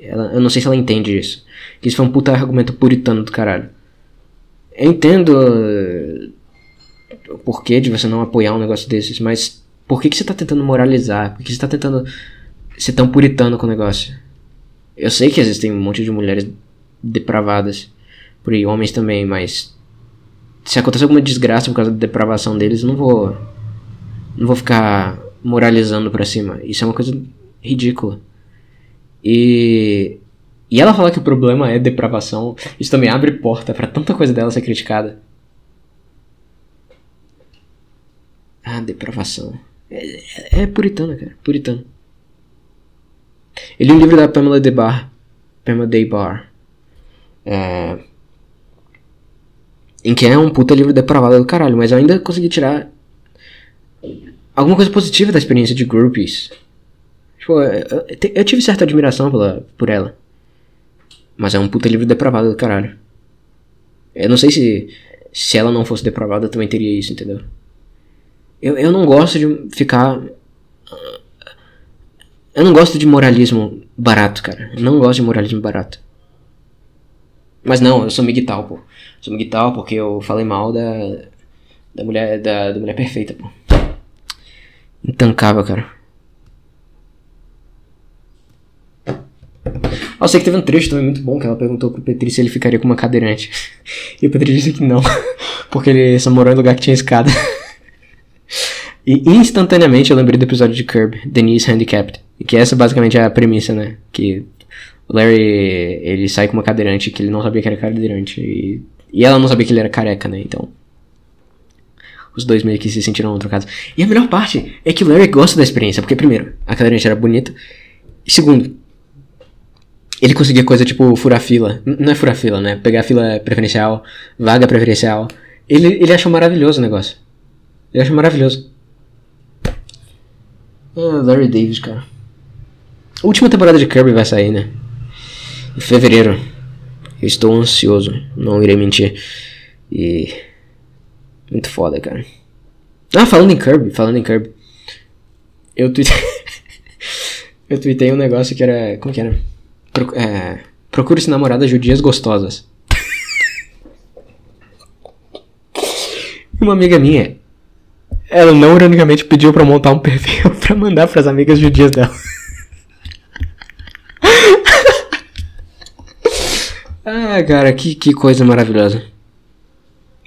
Ela, eu não sei se ela entende isso. Que isso foi um puta argumento puritano do caralho. Eu entendo uh, o porquê de você não apoiar um negócio desses, mas por que, que você tá tentando moralizar? Por que você tá tentando ser tão puritano com o negócio? Eu sei que existem um monte de mulheres depravadas por aí, homens também, mas se acontecer alguma desgraça por causa da depravação deles, não vou não vou ficar moralizando pra cima. Isso é uma coisa ridícula. E e ela falar que o problema é depravação, isso também abre porta pra tanta coisa dela ser criticada. Ah, depravação. É, é, é puritana, cara. Puritano. Eu li um livro da Pamela Debar. Pamela Debar. É, em que é um puta livro depravado do caralho, mas eu ainda consegui tirar alguma coisa positiva da experiência de groupies. Tipo, eu, eu- eu tive certa admiração pela, por ela. Mas é um puta livro depravado do caralho. Eu não sei se se ela não fosse depravada eu também teria isso, entendeu? Eu, eu não gosto de ficar. Eu não gosto de moralismo barato, cara. Eu não gosto de moralismo barato. Mas não, eu sou miguital, pô. Sou miguital porque eu falei mal da. Da mulher. Da, da mulher perfeita, pô. Intancável, cara. Ah, eu sei que teve um trecho também muito bom que ela perguntou pro Petri se ele ficaria com uma cadeirante. E o Petri disse que não. Porque ele só morou em lugar que tinha escada. E instantaneamente eu lembrei do episódio de Curb, Denise Handicapped. Que essa basicamente é a premissa, né? Que o Larry, ele sai com uma cadeirante que ele não sabia que era cadeirante. E, e ela não sabia que ele era careca, né? Então. Os dois meio que se sentiram trocados. E a melhor parte é que o Larry gosta da experiência. Porque, primeiro, a cadeirante era bonita. E segundo, ele conseguia coisa tipo furar fila. Não é furar fila, né? Pegar fila preferencial, vaga preferencial. Ele, ele achou maravilhoso o negócio. Ele achou maravilhoso. Ah, Larry David, cara. A última temporada de Kirby vai sair, né? Em fevereiro. Eu estou ansioso, não irei mentir. E. Muito foda, cara. Ah, falando em Kirby, falando em Kirby. Eu tuitei. eu tuitei um negócio que era. Como que era? Pro... É... Procure-se namoradas judias gostosas. Uma amiga minha, ela não ironicamente pediu pra montar um perfil pra mandar pras amigas judias dela. Ah, cara, que, que coisa maravilhosa.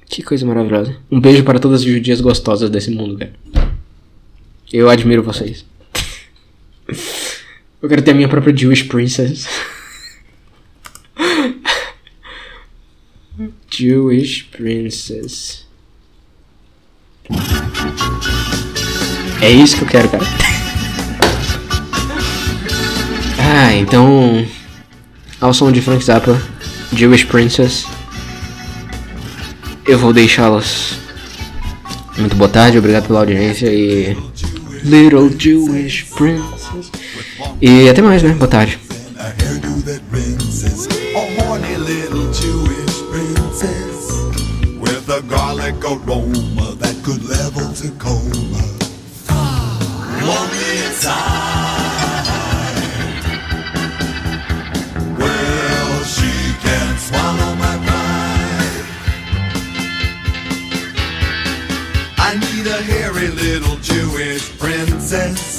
Que coisa maravilhosa. Um beijo para todas as judias gostosas desse mundo, cara. Eu admiro vocês. Eu quero ter a minha própria Jewish Princess. Jewish Princess. É isso que eu quero, cara. Ah, então. Ao som de Frank Zappa, Jewish Princess. Eu vou deixá-las Muito boa tarde, obrigado pela audiência e. Little Jewish Princess. E até mais, né? Boa tarde. a hairdo that rinses. I need a hairy little Jewish princess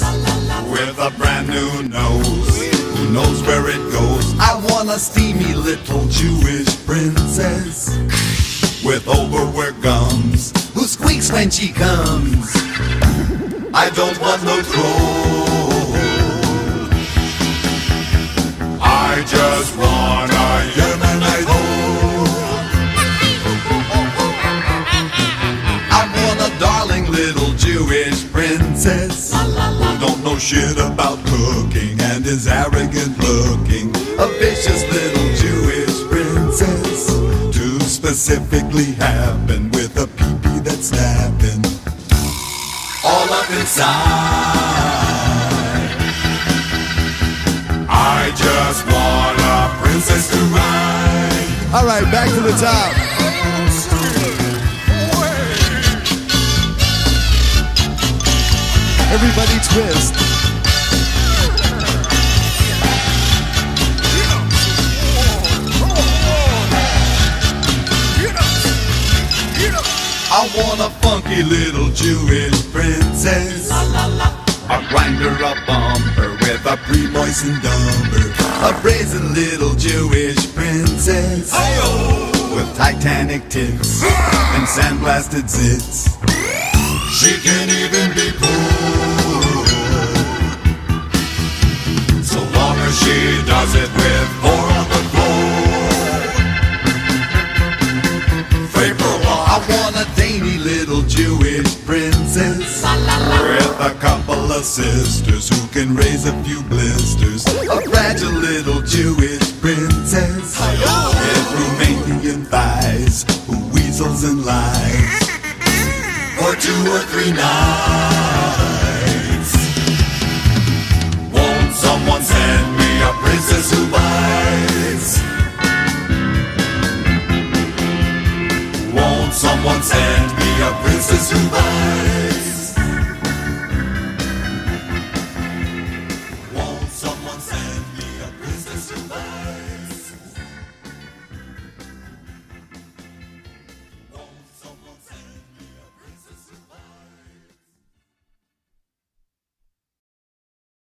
with a brand new nose who knows where it goes. I want a steamy little Jewish princess with overworked gums who squeaks when she comes. I don't want no troll. I just want a who shit about cooking and is arrogant looking. A vicious little Jewish princess to specifically happen with a peepee that's snapping all up inside. I just want a princess to ride. All right, back to the top. Everybody twist. I want a funky little Jewish princess. A grinder, a bumper with a pre-moistened dumper. A brazen little Jewish princess. With Titanic tits and sandblasted zits. She can even be cool. She does it with four on the floor. Vapor I want a dainty little Jewish princess with a couple of sisters who can raise a few blisters. A fragile little Jewish princess with Romanian thighs who weasels and lies for two or three nights. Someone send me a princess who bites? Won't someone send me a princess who bites?